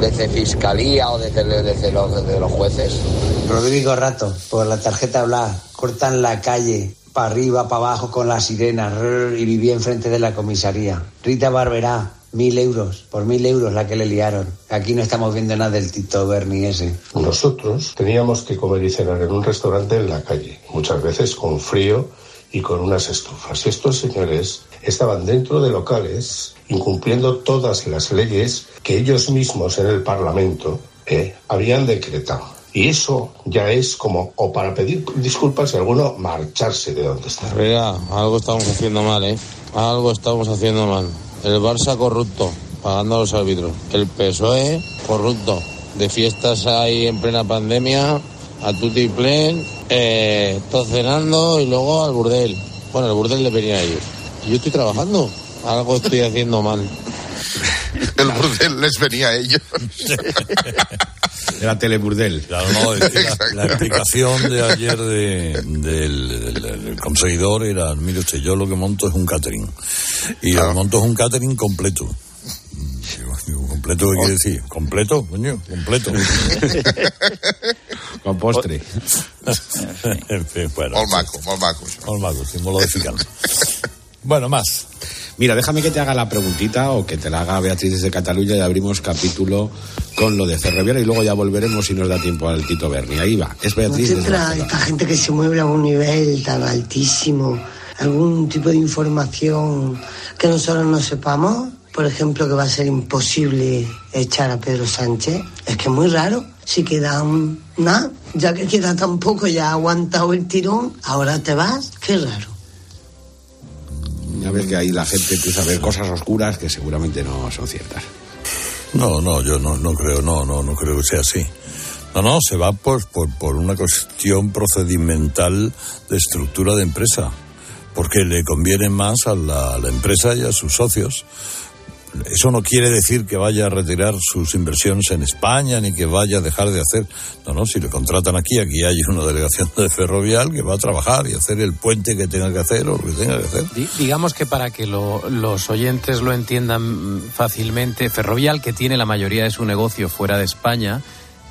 ¿Desde Fiscalía o desde, desde los, desde los jueces?
Rodrigo Rato, por la tarjeta Bla, cortan la calle, para arriba, para abajo con las sirenas, rrr, y vivía enfrente de la comisaría. Rita Barberá, mil euros, por mil euros la que le liaron. Aquí no estamos viendo nada del Tito Berni ese.
Nosotros teníamos que comer y cenar en un restaurante en la calle, muchas veces con frío y con unas estufas. Y estos señores estaban dentro de locales incumpliendo todas las leyes que ellos mismos en el Parlamento eh, habían decretado. Y eso ya es como, o para pedir disculpas y alguno marcharse de donde está.
Herrera, algo estamos haciendo mal, ¿eh? Algo estamos haciendo mal. El Barça corrupto, pagando a los árbitros. El PSOE corrupto. De fiestas ahí en plena pandemia, a tutti plen, eh, cenando y luego al burdel. Bueno, el burdel debería ir. Y Yo estoy trabajando. Algo estoy haciendo mal.
El burdel les venía a ellos. *laughs*
Era Teleburdel.
Claro, no, es que la, la explicación de ayer de- del, del- del conseguidor era, mire usted, yo lo que monto es un catering. Y lo que monto es un catering completo. ¿Completo qué quiere decir? ¿Completo? Coño, completo. *laughs*
Con postre. *laughs*
en fin, bueno.
Molt maco, molt maco. això.
Bueno, más.
Mira, déjame que te haga la preguntita o que te la haga Beatriz desde Cataluña y abrimos capítulo con lo de Ferroviaria y luego ya volveremos si nos da tiempo al Tito Berni. Ahí va, es
¿No
Beatriz desde
tendrá
Barcelona.
esta gente que se mueve a un nivel tan altísimo algún tipo de información que nosotros no sepamos? Por ejemplo, que va a ser imposible echar a Pedro Sánchez. Es que es muy raro. Si quedan nada, ya que queda tan poco, ya ha aguantado el tirón, ahora te vas, qué raro.
Ves que ahí la gente empieza a ver cosas oscuras que seguramente no son ciertas.
No, no, yo no, no creo, no, no, no creo que sea así. No, no, se va por, por, por una cuestión procedimental de estructura de empresa, porque le conviene más a la, a la empresa y a sus socios. Eso no quiere decir que vaya a retirar sus inversiones en España ni que vaya a dejar de hacer. No, no, si le contratan aquí, aquí hay una delegación de ferrovial que va a trabajar y hacer el puente que tenga que hacer o lo que tenga que hacer.
Di- Digamos que para que lo- los oyentes lo entiendan fácilmente, Ferrovial, que tiene la mayoría de su negocio fuera de España,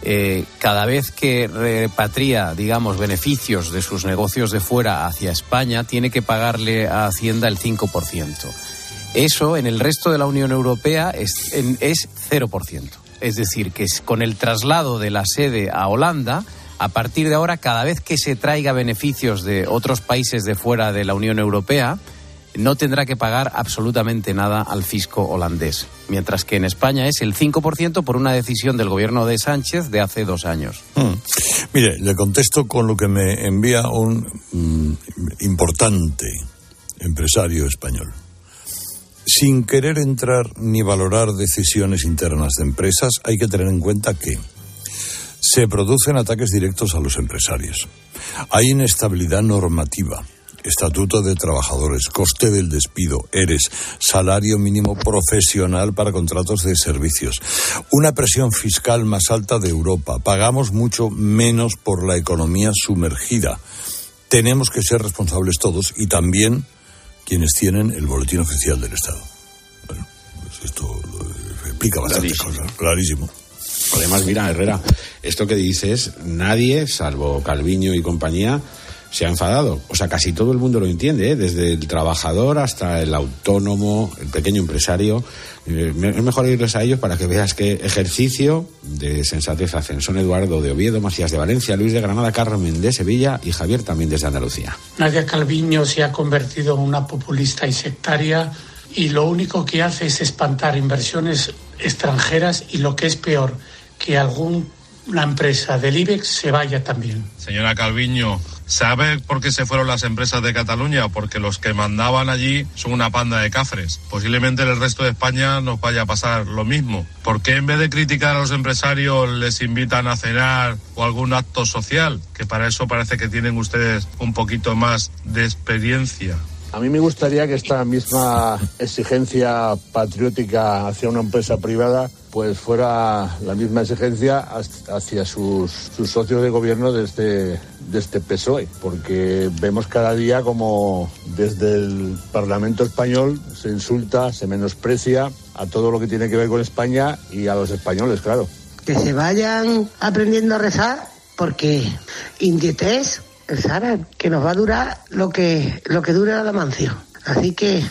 eh, cada vez que repatria, digamos, beneficios de sus negocios de fuera hacia España, tiene que pagarle a Hacienda el 5%. Eso en el resto de la Unión Europea es, en- es 0%. Es decir, que es- con el traslado de la sede a Holanda, a partir de ahora, cada vez que se traiga beneficios de otros países de fuera de la Unión Europea, no tendrá que pagar absolutamente nada al fisco holandés, mientras que en España es el 5% por una decisión del gobierno de Sánchez de hace dos años.
Hmm. Mire, le contesto con lo que me envía un mm, importante empresario español. Sin querer entrar ni valorar decisiones internas de empresas, hay que tener en cuenta que se producen ataques directos a los empresarios. Hay inestabilidad normativa. Estatuto de Trabajadores, coste del despido, ERES, salario mínimo profesional para contratos de servicios, una presión fiscal más alta de Europa, pagamos mucho menos por la economía sumergida. Tenemos que ser responsables todos y también quienes tienen el boletín oficial del Estado. Bueno, pues esto lo explica bastante
Clarísimo.
cosas, clarísimo.
Además, mira, Herrera, esto que dices, nadie, salvo Calviño y compañía, se ha enfadado. O sea, casi todo el mundo lo entiende, ¿eh? desde el trabajador hasta el autónomo, el pequeño empresario. Eh, Es mejor irles a ellos para que veas qué ejercicio de sensatez hacen. Son Eduardo de Oviedo, Macías de Valencia, Luis de Granada, Carmen de Sevilla y Javier también desde Andalucía.
Nadia Calviño se ha convertido en una populista y sectaria y lo único que hace es espantar inversiones extranjeras y lo que es peor, que alguna empresa del IBEX se vaya también.
Señora Calviño, ¿sabe por qué se fueron las empresas de Cataluña? Porque los que mandaban allí son una panda de cafres. Posiblemente en el resto de España nos vaya a pasar lo mismo. ¿Por qué en vez de criticar a los empresarios les invitan a cenar o algún acto social? Que para eso parece que tienen ustedes un poquito más de experiencia.
A mí me gustaría que esta misma exigencia patriótica hacia una empresa privada pues fuera la misma exigencia hacia sus, sus socios de gobierno de este, de este PSOE, porque vemos cada día como desde el Parlamento español se insulta, se menosprecia a todo lo que tiene que ver con España y a los españoles, claro.
Que se vayan aprendiendo a rezar, porque Indietés, saben que nos va a durar lo que, lo que dura la mansión. Así que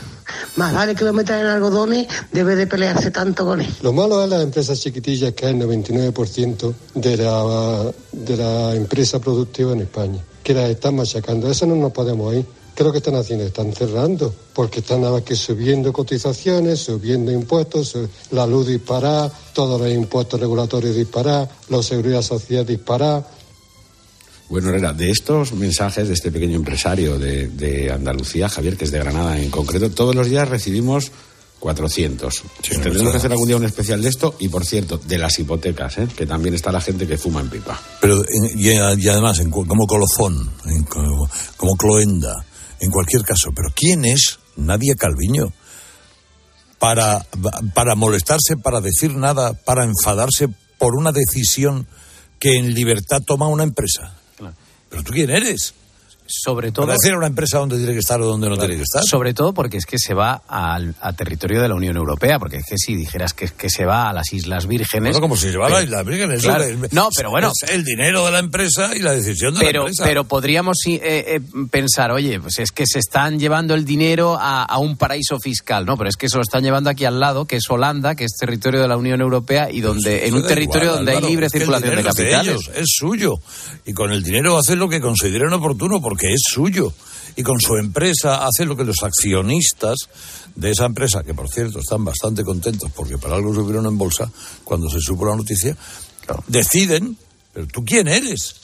más vale que lo metan en algodones, debe de pelearse tanto con él.
Lo malo es las empresas chiquitillas, que es el 99% de la, de la empresa productiva en España, que las están machacando. Eso no nos podemos ir. ¿Qué es lo que están haciendo? Están cerrando, porque están nada que subiendo cotizaciones, subiendo impuestos, la luz disparada, todos los impuestos regulatorios disparados, la seguridad social disparada.
Bueno, Herrera, de estos mensajes de este pequeño empresario de, de Andalucía, Javier, que es de Granada en concreto, todos los días recibimos 400. Tendremos que hacer algún día un especial de esto y, por cierto, de las hipotecas, ¿eh? que también está la gente que fuma en pipa.
Pero en- y, y además, en como colofón, en co- como cloenda, en cualquier caso. Pero ¿quién es Nadia Calviño? Para, para molestarse, para decir nada, para enfadarse por una decisión que en libertad toma una empresa. ¿Pero tú quién eres?
Sobre todo.
Para decir a una empresa dónde tiene que estar o dónde no tiene que estar.
Sobre todo porque es que se va al a territorio de la Unión Europea, porque es que si dijeras que, que se va a las Islas Vírgenes...
Bueno, como si se va a la
Pero-
Isla Virgen, eso
Claro.
es-
No, pero bueno...
es el dinero de la empresa y la decisión de
Pero,
la empresa.
pero podríamos eh, eh, pensar, oye, pues es que se están llevando el dinero a, a un paraíso fiscal, ¿no? Pero es que se lo están llevando aquí al lado, que es Holanda, que es territorio de la Unión Europea y donde en un territorio
igual,
donde hay libre
el
circulación de capitales.
ellos, es suyo. Y con el dinero hacen lo que consideren oportuno porque es suyo. Y con su empresa hace lo que los accionistas de esa empresa, que por cierto están bastante contentos porque para algo subieron en bolsa cuando se supo la noticia, deciden, pero tú quién eres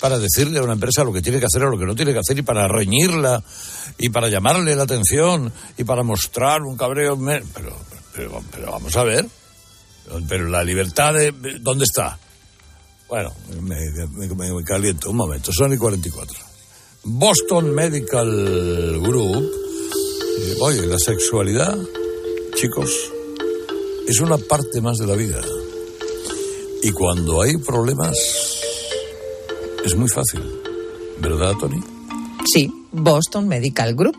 para decirle a una empresa lo que tiene que hacer o lo que no tiene que hacer y para reñirla y para llamarle la atención y para mostrar un cabreo. Pero, pero, pero vamos a ver. Pero la libertad de... ¿Dónde está? Bueno, me, me, caliento. Un momento, son y 44. Boston Medical Group. Oye, la sexualidad, chicos, es una parte más de la vida. Y cuando hay problemas, es muy fácil. ¿Verdad, Tony?
Sí, Boston Medical Group.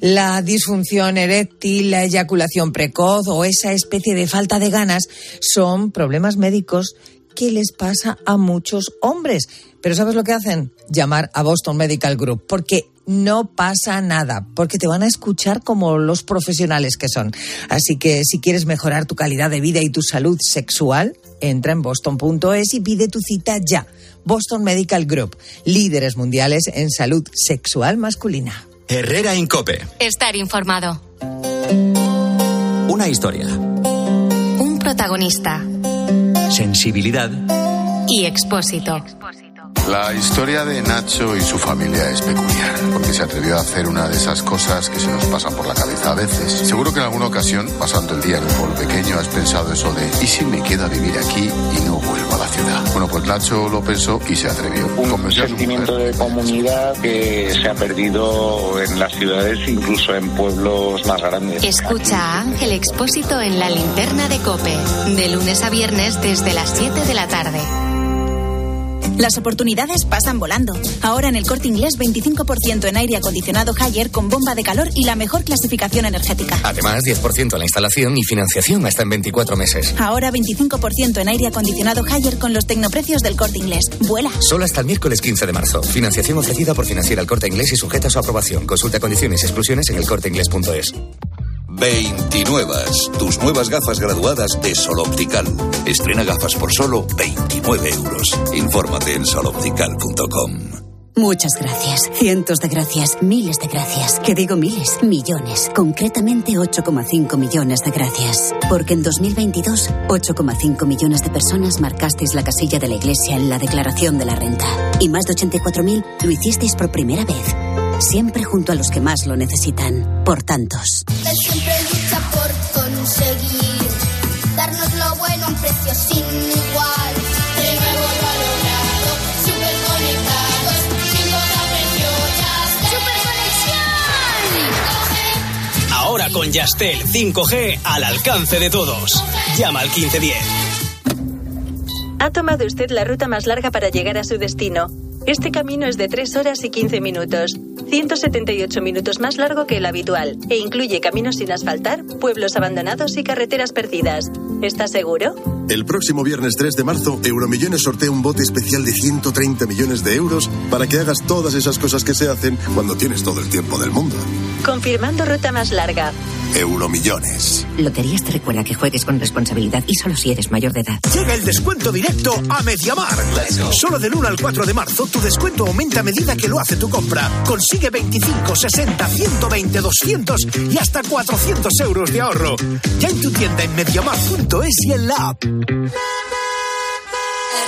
La disfunción eréctil, la eyaculación precoz o esa especie de falta de ganas son problemas médicos que les pasa a muchos hombres. Pero ¿sabes lo que hacen? Llamar a Boston Medical Group, porque no pasa nada, porque te van a escuchar como los profesionales que son. Así que si quieres mejorar tu calidad de vida y tu salud sexual, entra en boston.es y pide tu cita ya. Boston Medical Group, líderes mundiales en salud sexual masculina.
Herrera Incope.
Estar informado.
Una historia.
Un protagonista.
Sensibilidad.
Y expósito.
La historia de Nacho y su familia es peculiar, porque se atrevió a hacer una de esas cosas que se nos pasan por la cabeza a veces. Seguro que en alguna ocasión, pasando el día en un pueblo pequeño, has pensado eso de ¿y si me queda vivir aquí y no vuelvo a la ciudad? Bueno, pues Nacho lo pensó y se atrevió.
Un sentimiento de comunidad que se ha perdido en las ciudades, incluso en pueblos más grandes.
Escucha a Ángel Expósito en la linterna de Cope, de lunes a viernes desde las 7 de la tarde.
Las oportunidades pasan volando. Ahora en el corte inglés 25% en aire acondicionado Haier con bomba de calor y la mejor clasificación energética.
Además, 10% en la instalación y financiación hasta en 24 meses.
Ahora 25% en aire acondicionado Haier con los tecnoprecios del corte inglés. Vuela.
Solo hasta el miércoles 15 de marzo. Financiación ofrecida por Financiera al Corte Inglés y sujeta a su aprobación. Consulta condiciones y exclusiones en elcorteinglés.es.
29. Tus nuevas gafas graduadas de Sol Optical. Estrena gafas por solo 29 euros. Infórmate en soloptical.com.
Muchas gracias, cientos de gracias, miles de gracias. Que digo miles, millones. Concretamente 8,5 millones de gracias. Porque en 2022, 8,5 millones de personas marcasteis la casilla de la Iglesia en la declaración de la renta. Y más de 84.000 lo hicisteis por primera vez siempre junto a los que más lo necesitan, por tantos.
Él siempre lucha por conseguir darnos lo bueno a un precio sin igual. De nuevo lo ha logrado, super conectados, sin precio ya
¡Super Ahora con Yastel 5G al alcance de todos. Llama al 1510.
Ha tomado usted la ruta más larga para llegar a su destino. Este camino es de 3 horas y 15 minutos. 178 minutos más largo que el habitual e incluye caminos sin asfaltar, pueblos abandonados y carreteras perdidas. ¿Estás seguro?
El próximo viernes 3 de marzo, Euromillones sortea un bote especial de 130 millones de euros para que hagas todas esas cosas que se hacen cuando tienes todo el tiempo del mundo.
Confirmando ruta más larga.
Euromillones.
Loterías te recuerda que juegues con responsabilidad y solo si eres mayor de edad.
Llega el descuento directo a Mediamar. Solo del 1 al 4 de marzo tu descuento aumenta a medida que lo hace tu compra. Consigue 25, 60, 120, 200 y hasta 400 euros de ahorro. Ya en tu tienda en mediamar.es y en la app.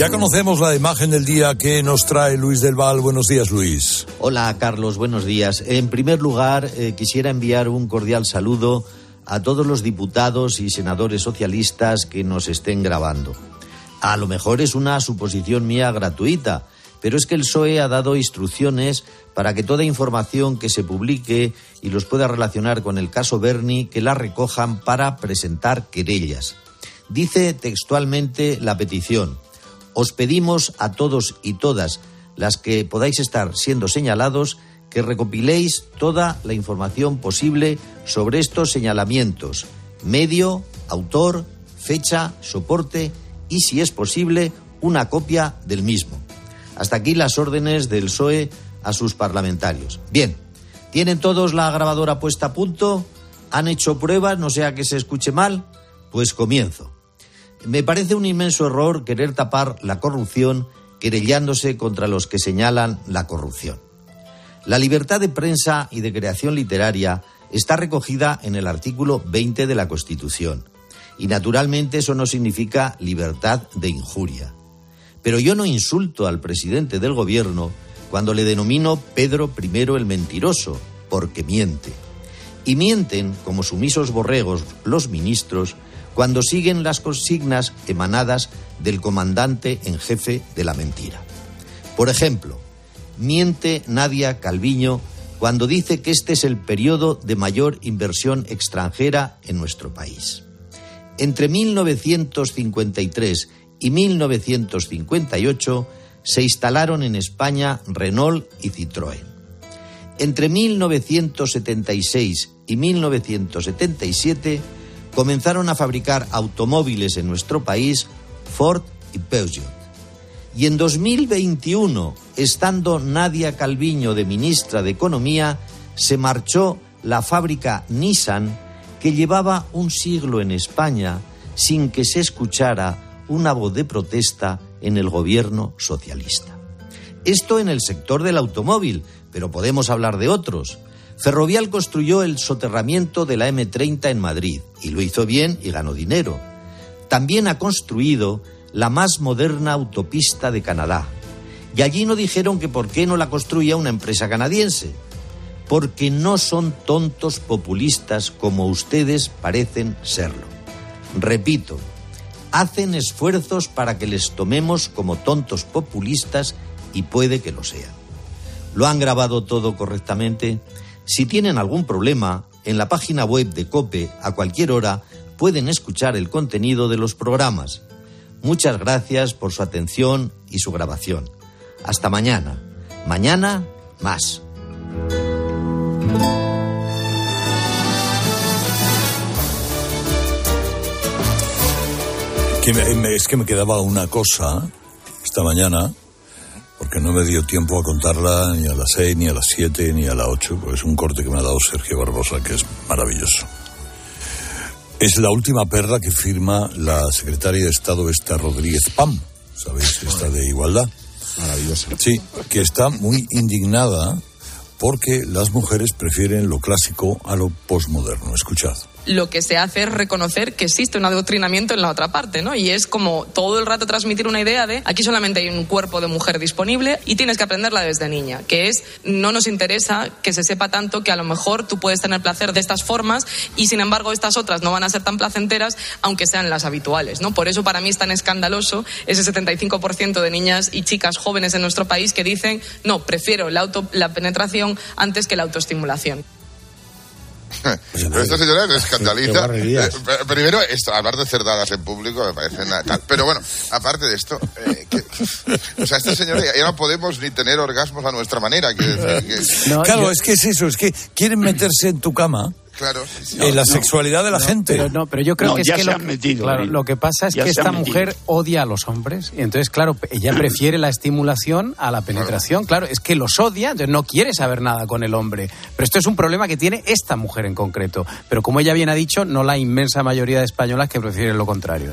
Ya conocemos la imagen del día que nos trae Luis del Val. Buenos días, Luis.
Hola, Carlos. Buenos días. En primer lugar, eh, quisiera enviar un cordial saludo a todos los diputados y senadores socialistas que nos estén grabando. A lo mejor es una suposición mía gratuita, pero es que el PSOE ha dado instrucciones para que toda información que se publique y los pueda relacionar con el caso Berni, que la recojan para presentar querellas. Dice textualmente la petición os pedimos a todos y todas las que podáis estar siendo señalados que recopiléis toda la información posible sobre estos señalamientos, medio, autor, fecha, soporte y, si es posible, una copia del mismo. Hasta aquí las órdenes del PSOE a sus parlamentarios. Bien, ¿Tienen todos la grabadora puesta a punto? ¿Han hecho pruebas, no sea que se escuche mal? Pues comienzo. Me parece un inmenso error querer tapar la corrupción querellándose contra los que señalan la corrupción. La libertad de prensa y de creación literaria está recogida en el artículo 20 de la Constitución. Y naturalmente eso no significa libertad de injuria. Pero yo no insulto al presidente del gobierno cuando le denomino Pedro I el mentiroso, porque miente. Y mienten como sumisos borregos los ministros cuando siguen las consignas emanadas del comandante en jefe de la mentira. Por ejemplo, miente Nadia Calviño cuando dice que este es el periodo de mayor inversión extranjera en nuestro país. Entre 1953 y 1958 se instalaron en España Renault y Citroën. Entre 1976 y 1977 comenzaron a fabricar automóviles en nuestro país Ford y Peugeot. Y en 2021, estando Nadia Calviño de ministra de Economía, se marchó la fábrica Nissan que llevaba un siglo en España sin que se escuchara una voz de protesta en el gobierno socialista. Esto en el sector del automóvil, pero podemos hablar de otros. Ferrovial construyó el soterramiento de la M30 en Madrid y lo hizo bien y ganó dinero. También ha construido la más moderna autopista de Canadá. Y allí no dijeron que por qué no la construía una empresa canadiense. Porque no son tontos populistas como ustedes parecen serlo. Repito, hacen esfuerzos para que les tomemos como tontos populistas y puede que lo sean. ¿Lo han grabado todo correctamente? Si tienen algún problema, en la página web de COPE a cualquier hora pueden escuchar el contenido de los programas. Muchas gracias por su atención y su grabación. Hasta mañana. Mañana, más.
Es que me quedaba una cosa esta mañana, porque no me dio tiempo a contarla ni a las seis, ni a las siete, ni a las ocho, porque es un corte que me ha dado Sergio Barbosa, que es maravilloso. Es la última perla que firma la secretaria de Estado, esta Rodríguez Pam, ¿sabéis? Esta de Igualdad.
Maravillosa.
Sí, que está muy indignada porque las mujeres prefieren lo clásico a lo posmoderno. Escuchad.
Lo que se hace es reconocer que existe un adoctrinamiento en la otra parte, ¿no? Y es como todo el rato transmitir una idea de aquí solamente hay un cuerpo de mujer disponible y tienes que aprenderla desde niña, que es no nos interesa que se sepa tanto que a lo mejor tú puedes tener placer de estas formas y sin embargo estas otras no van a ser tan placenteras aunque sean las habituales, ¿no? Por eso para mí es tan escandaloso ese 75% de niñas y chicas jóvenes en nuestro país que dicen, "No, prefiero la auto la penetración antes que la autoestimulación."
Pero esta señora me escandaliza. Eh, Primero, esto, hablar de cerdadas en público me parece nada tal. Pero bueno, aparte de esto, eh, que- o sea, esta señora ya, no podemos ni tener orgasmos a nuestra manera. quiero decir que-
claro, es que es eso, es que quieren meterse en tu cama
Claro, sí, sí.
en la sexualidad de la gente.
Pero no, pero yo creo que es que lo, claro, lo que pasa es
Ya
que esta
metido.
mujer odia a los hombres y entonces claro, ella prefiere la estimulación a la penetración, claro, es que los odia, entonces no quiere saber nada con el hombre. Pero esto es un problema que tiene esta mujer en concreto, pero como ella bien ha dicho, no la inmensa mayoría de españolas que prefieren lo contrario.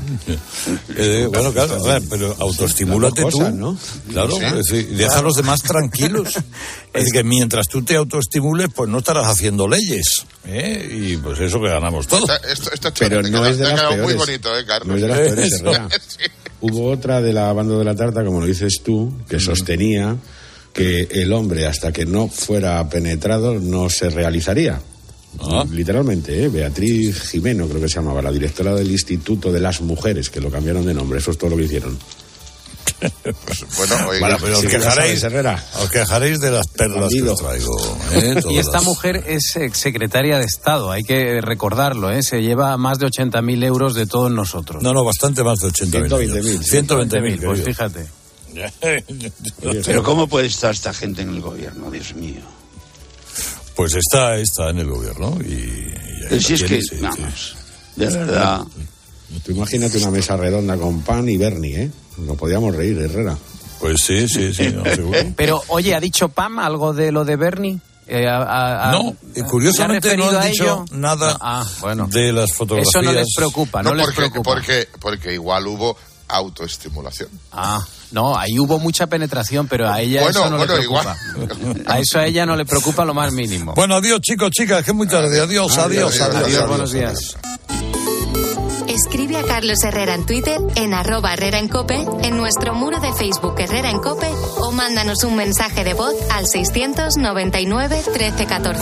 Eh, bueno, claro, a ver, pero autoestimúlate
cosas,
tú.
¿no?
Claro,
Sí.
deja a los demás tranquilos. *laughs* Es decir, que mientras tú te autoestimules, pues no estarás haciendo leyes. ¿eh? Y pues eso que ganamos todos.
Esta- esto-
Pero no es
muy bonito, ¿eh?
No es de las peores. *laughs* Hubo otra de la banda de la tarta, como lo dices tú, que sostenía que el hombre, hasta que no fuera penetrado, no se realizaría. Literalmente, ¿eh? Beatriz Jimeno, creo que se llamaba, la directora del Instituto de las Mujeres, que lo cambiaron de nombre. Eso es todo lo que hicieron.
Bueno, oye,
Bueno, pero os quejaréis, os quejaréis de las perlas que os traigo. ¿eh? *laughs*
Y esta mujer es ex secretaria de Estado, hay que recordarlo, ¿eh? se lleva más de 80.000 euros de todos nosotros.
No, no, bastante más de 80.000.
120.000.
120.000,
Pues fíjate. *laughs*
Pero ¿cómo puede estar esta gente en el gobierno, Dios mío?
Pues está, está en el gobierno y... y
si es que, vamos, de verdad.
Tú imagínate una mesa redonda con pan y Bernie, ¿eh? Nos podíamos reír, Herrera.
Pues sí, sí, sí, no, *laughs* seguro.
Pero, oye, ¿ha dicho Pam algo de lo de Bernie? Eh, a- a-
No, curiosamente
¿se ha
no han dicho
ello?
nada
No, ah, bueno.
de las fotografías.
Eso no les preocupa, no, les
porque,
preocupa.
Porque, porque igual hubo autoestimulación.
Ah, no, ahí hubo mucha penetración, pero a ella
Bueno,
eso no
bueno,
le preocupa. A eso a ella no le preocupa lo más mínimo.
Bueno, adiós chicos, chicas, que es muy tarde. Adiós, adiós, adiós.
Adiós, buenos días.
Escribe a Carlos Herrera en Twitter, en arroba Herrera en Cope, en nuestro muro de Facebook Herrera en Cope o mándanos un mensaje de voz al 699 1314.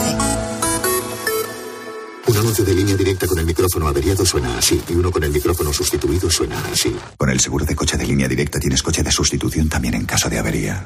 Un anuncio de línea directa con el micrófono averiado suena así y uno con el micrófono sustituido suena así.
Con el seguro de coche de línea directa tienes coche de sustitución también en caso de avería.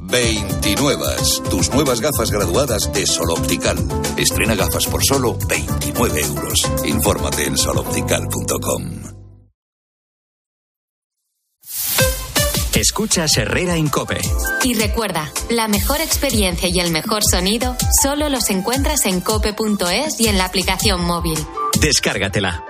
29. Tus nuevas gafas graduadas de Sol Optical. Estrena gafas por solo 29 euros. Infórmate en soloptical.com.
Escuchas Herrera en Cope.
Y recuerda, la mejor experiencia y el mejor sonido solo los encuentras en cope.es y en la aplicación móvil.
Descárgatela.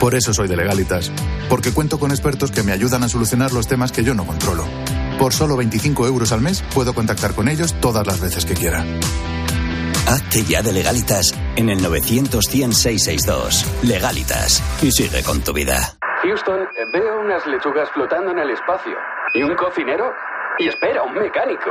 Por eso soy de Legalitas, porque cuento con expertos que me ayudan a solucionar los temas que yo no controlo. Por solo 25 euros al mes puedo contactar con ellos todas las veces que quiera.
Hazte ya de Legalitas en el 900 100 662. Legalitas. Y sigue con tu vida.
Houston, veo unas lechugas flotando en el espacio. ¿Y un cocinero? Y espera, un mecánico.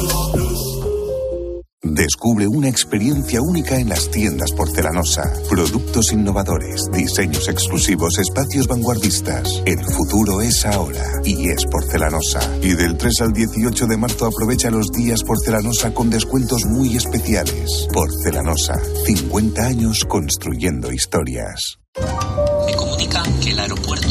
Descubre una experiencia única en las tiendas porcelanosa. Productos innovadores, diseños exclusivos, espacios vanguardistas. El futuro es ahora y es porcelanosa. Y del 3 al 18 de marzo aprovecha los días porcelanosa con descuentos muy especiales. Porcelanosa, 50 años construyendo historias.
Me comunican que el aeropuerto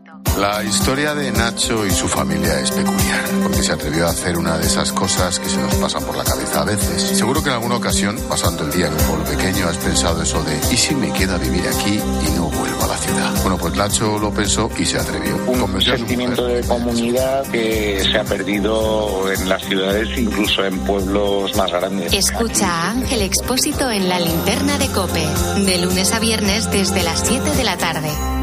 La historia de Nacho y su familia es peculiar, porque se atrevió a hacer una de esas cosas que se nos pasan por la cabeza a veces. Seguro que en alguna ocasión, pasando el día en un pueblo pequeño, has pensado eso de ¿y si me queda vivir aquí y no vuelvo a la ciudad? Bueno, pues Nacho lo pensó y se atrevió.
Un sentimiento de comunidad que se ha perdido en las ciudades, incluso en pueblos más grandes.
Escucha a Ángel Expósito en la linterna de Cope, de lunes a viernes desde las 7 de la tarde.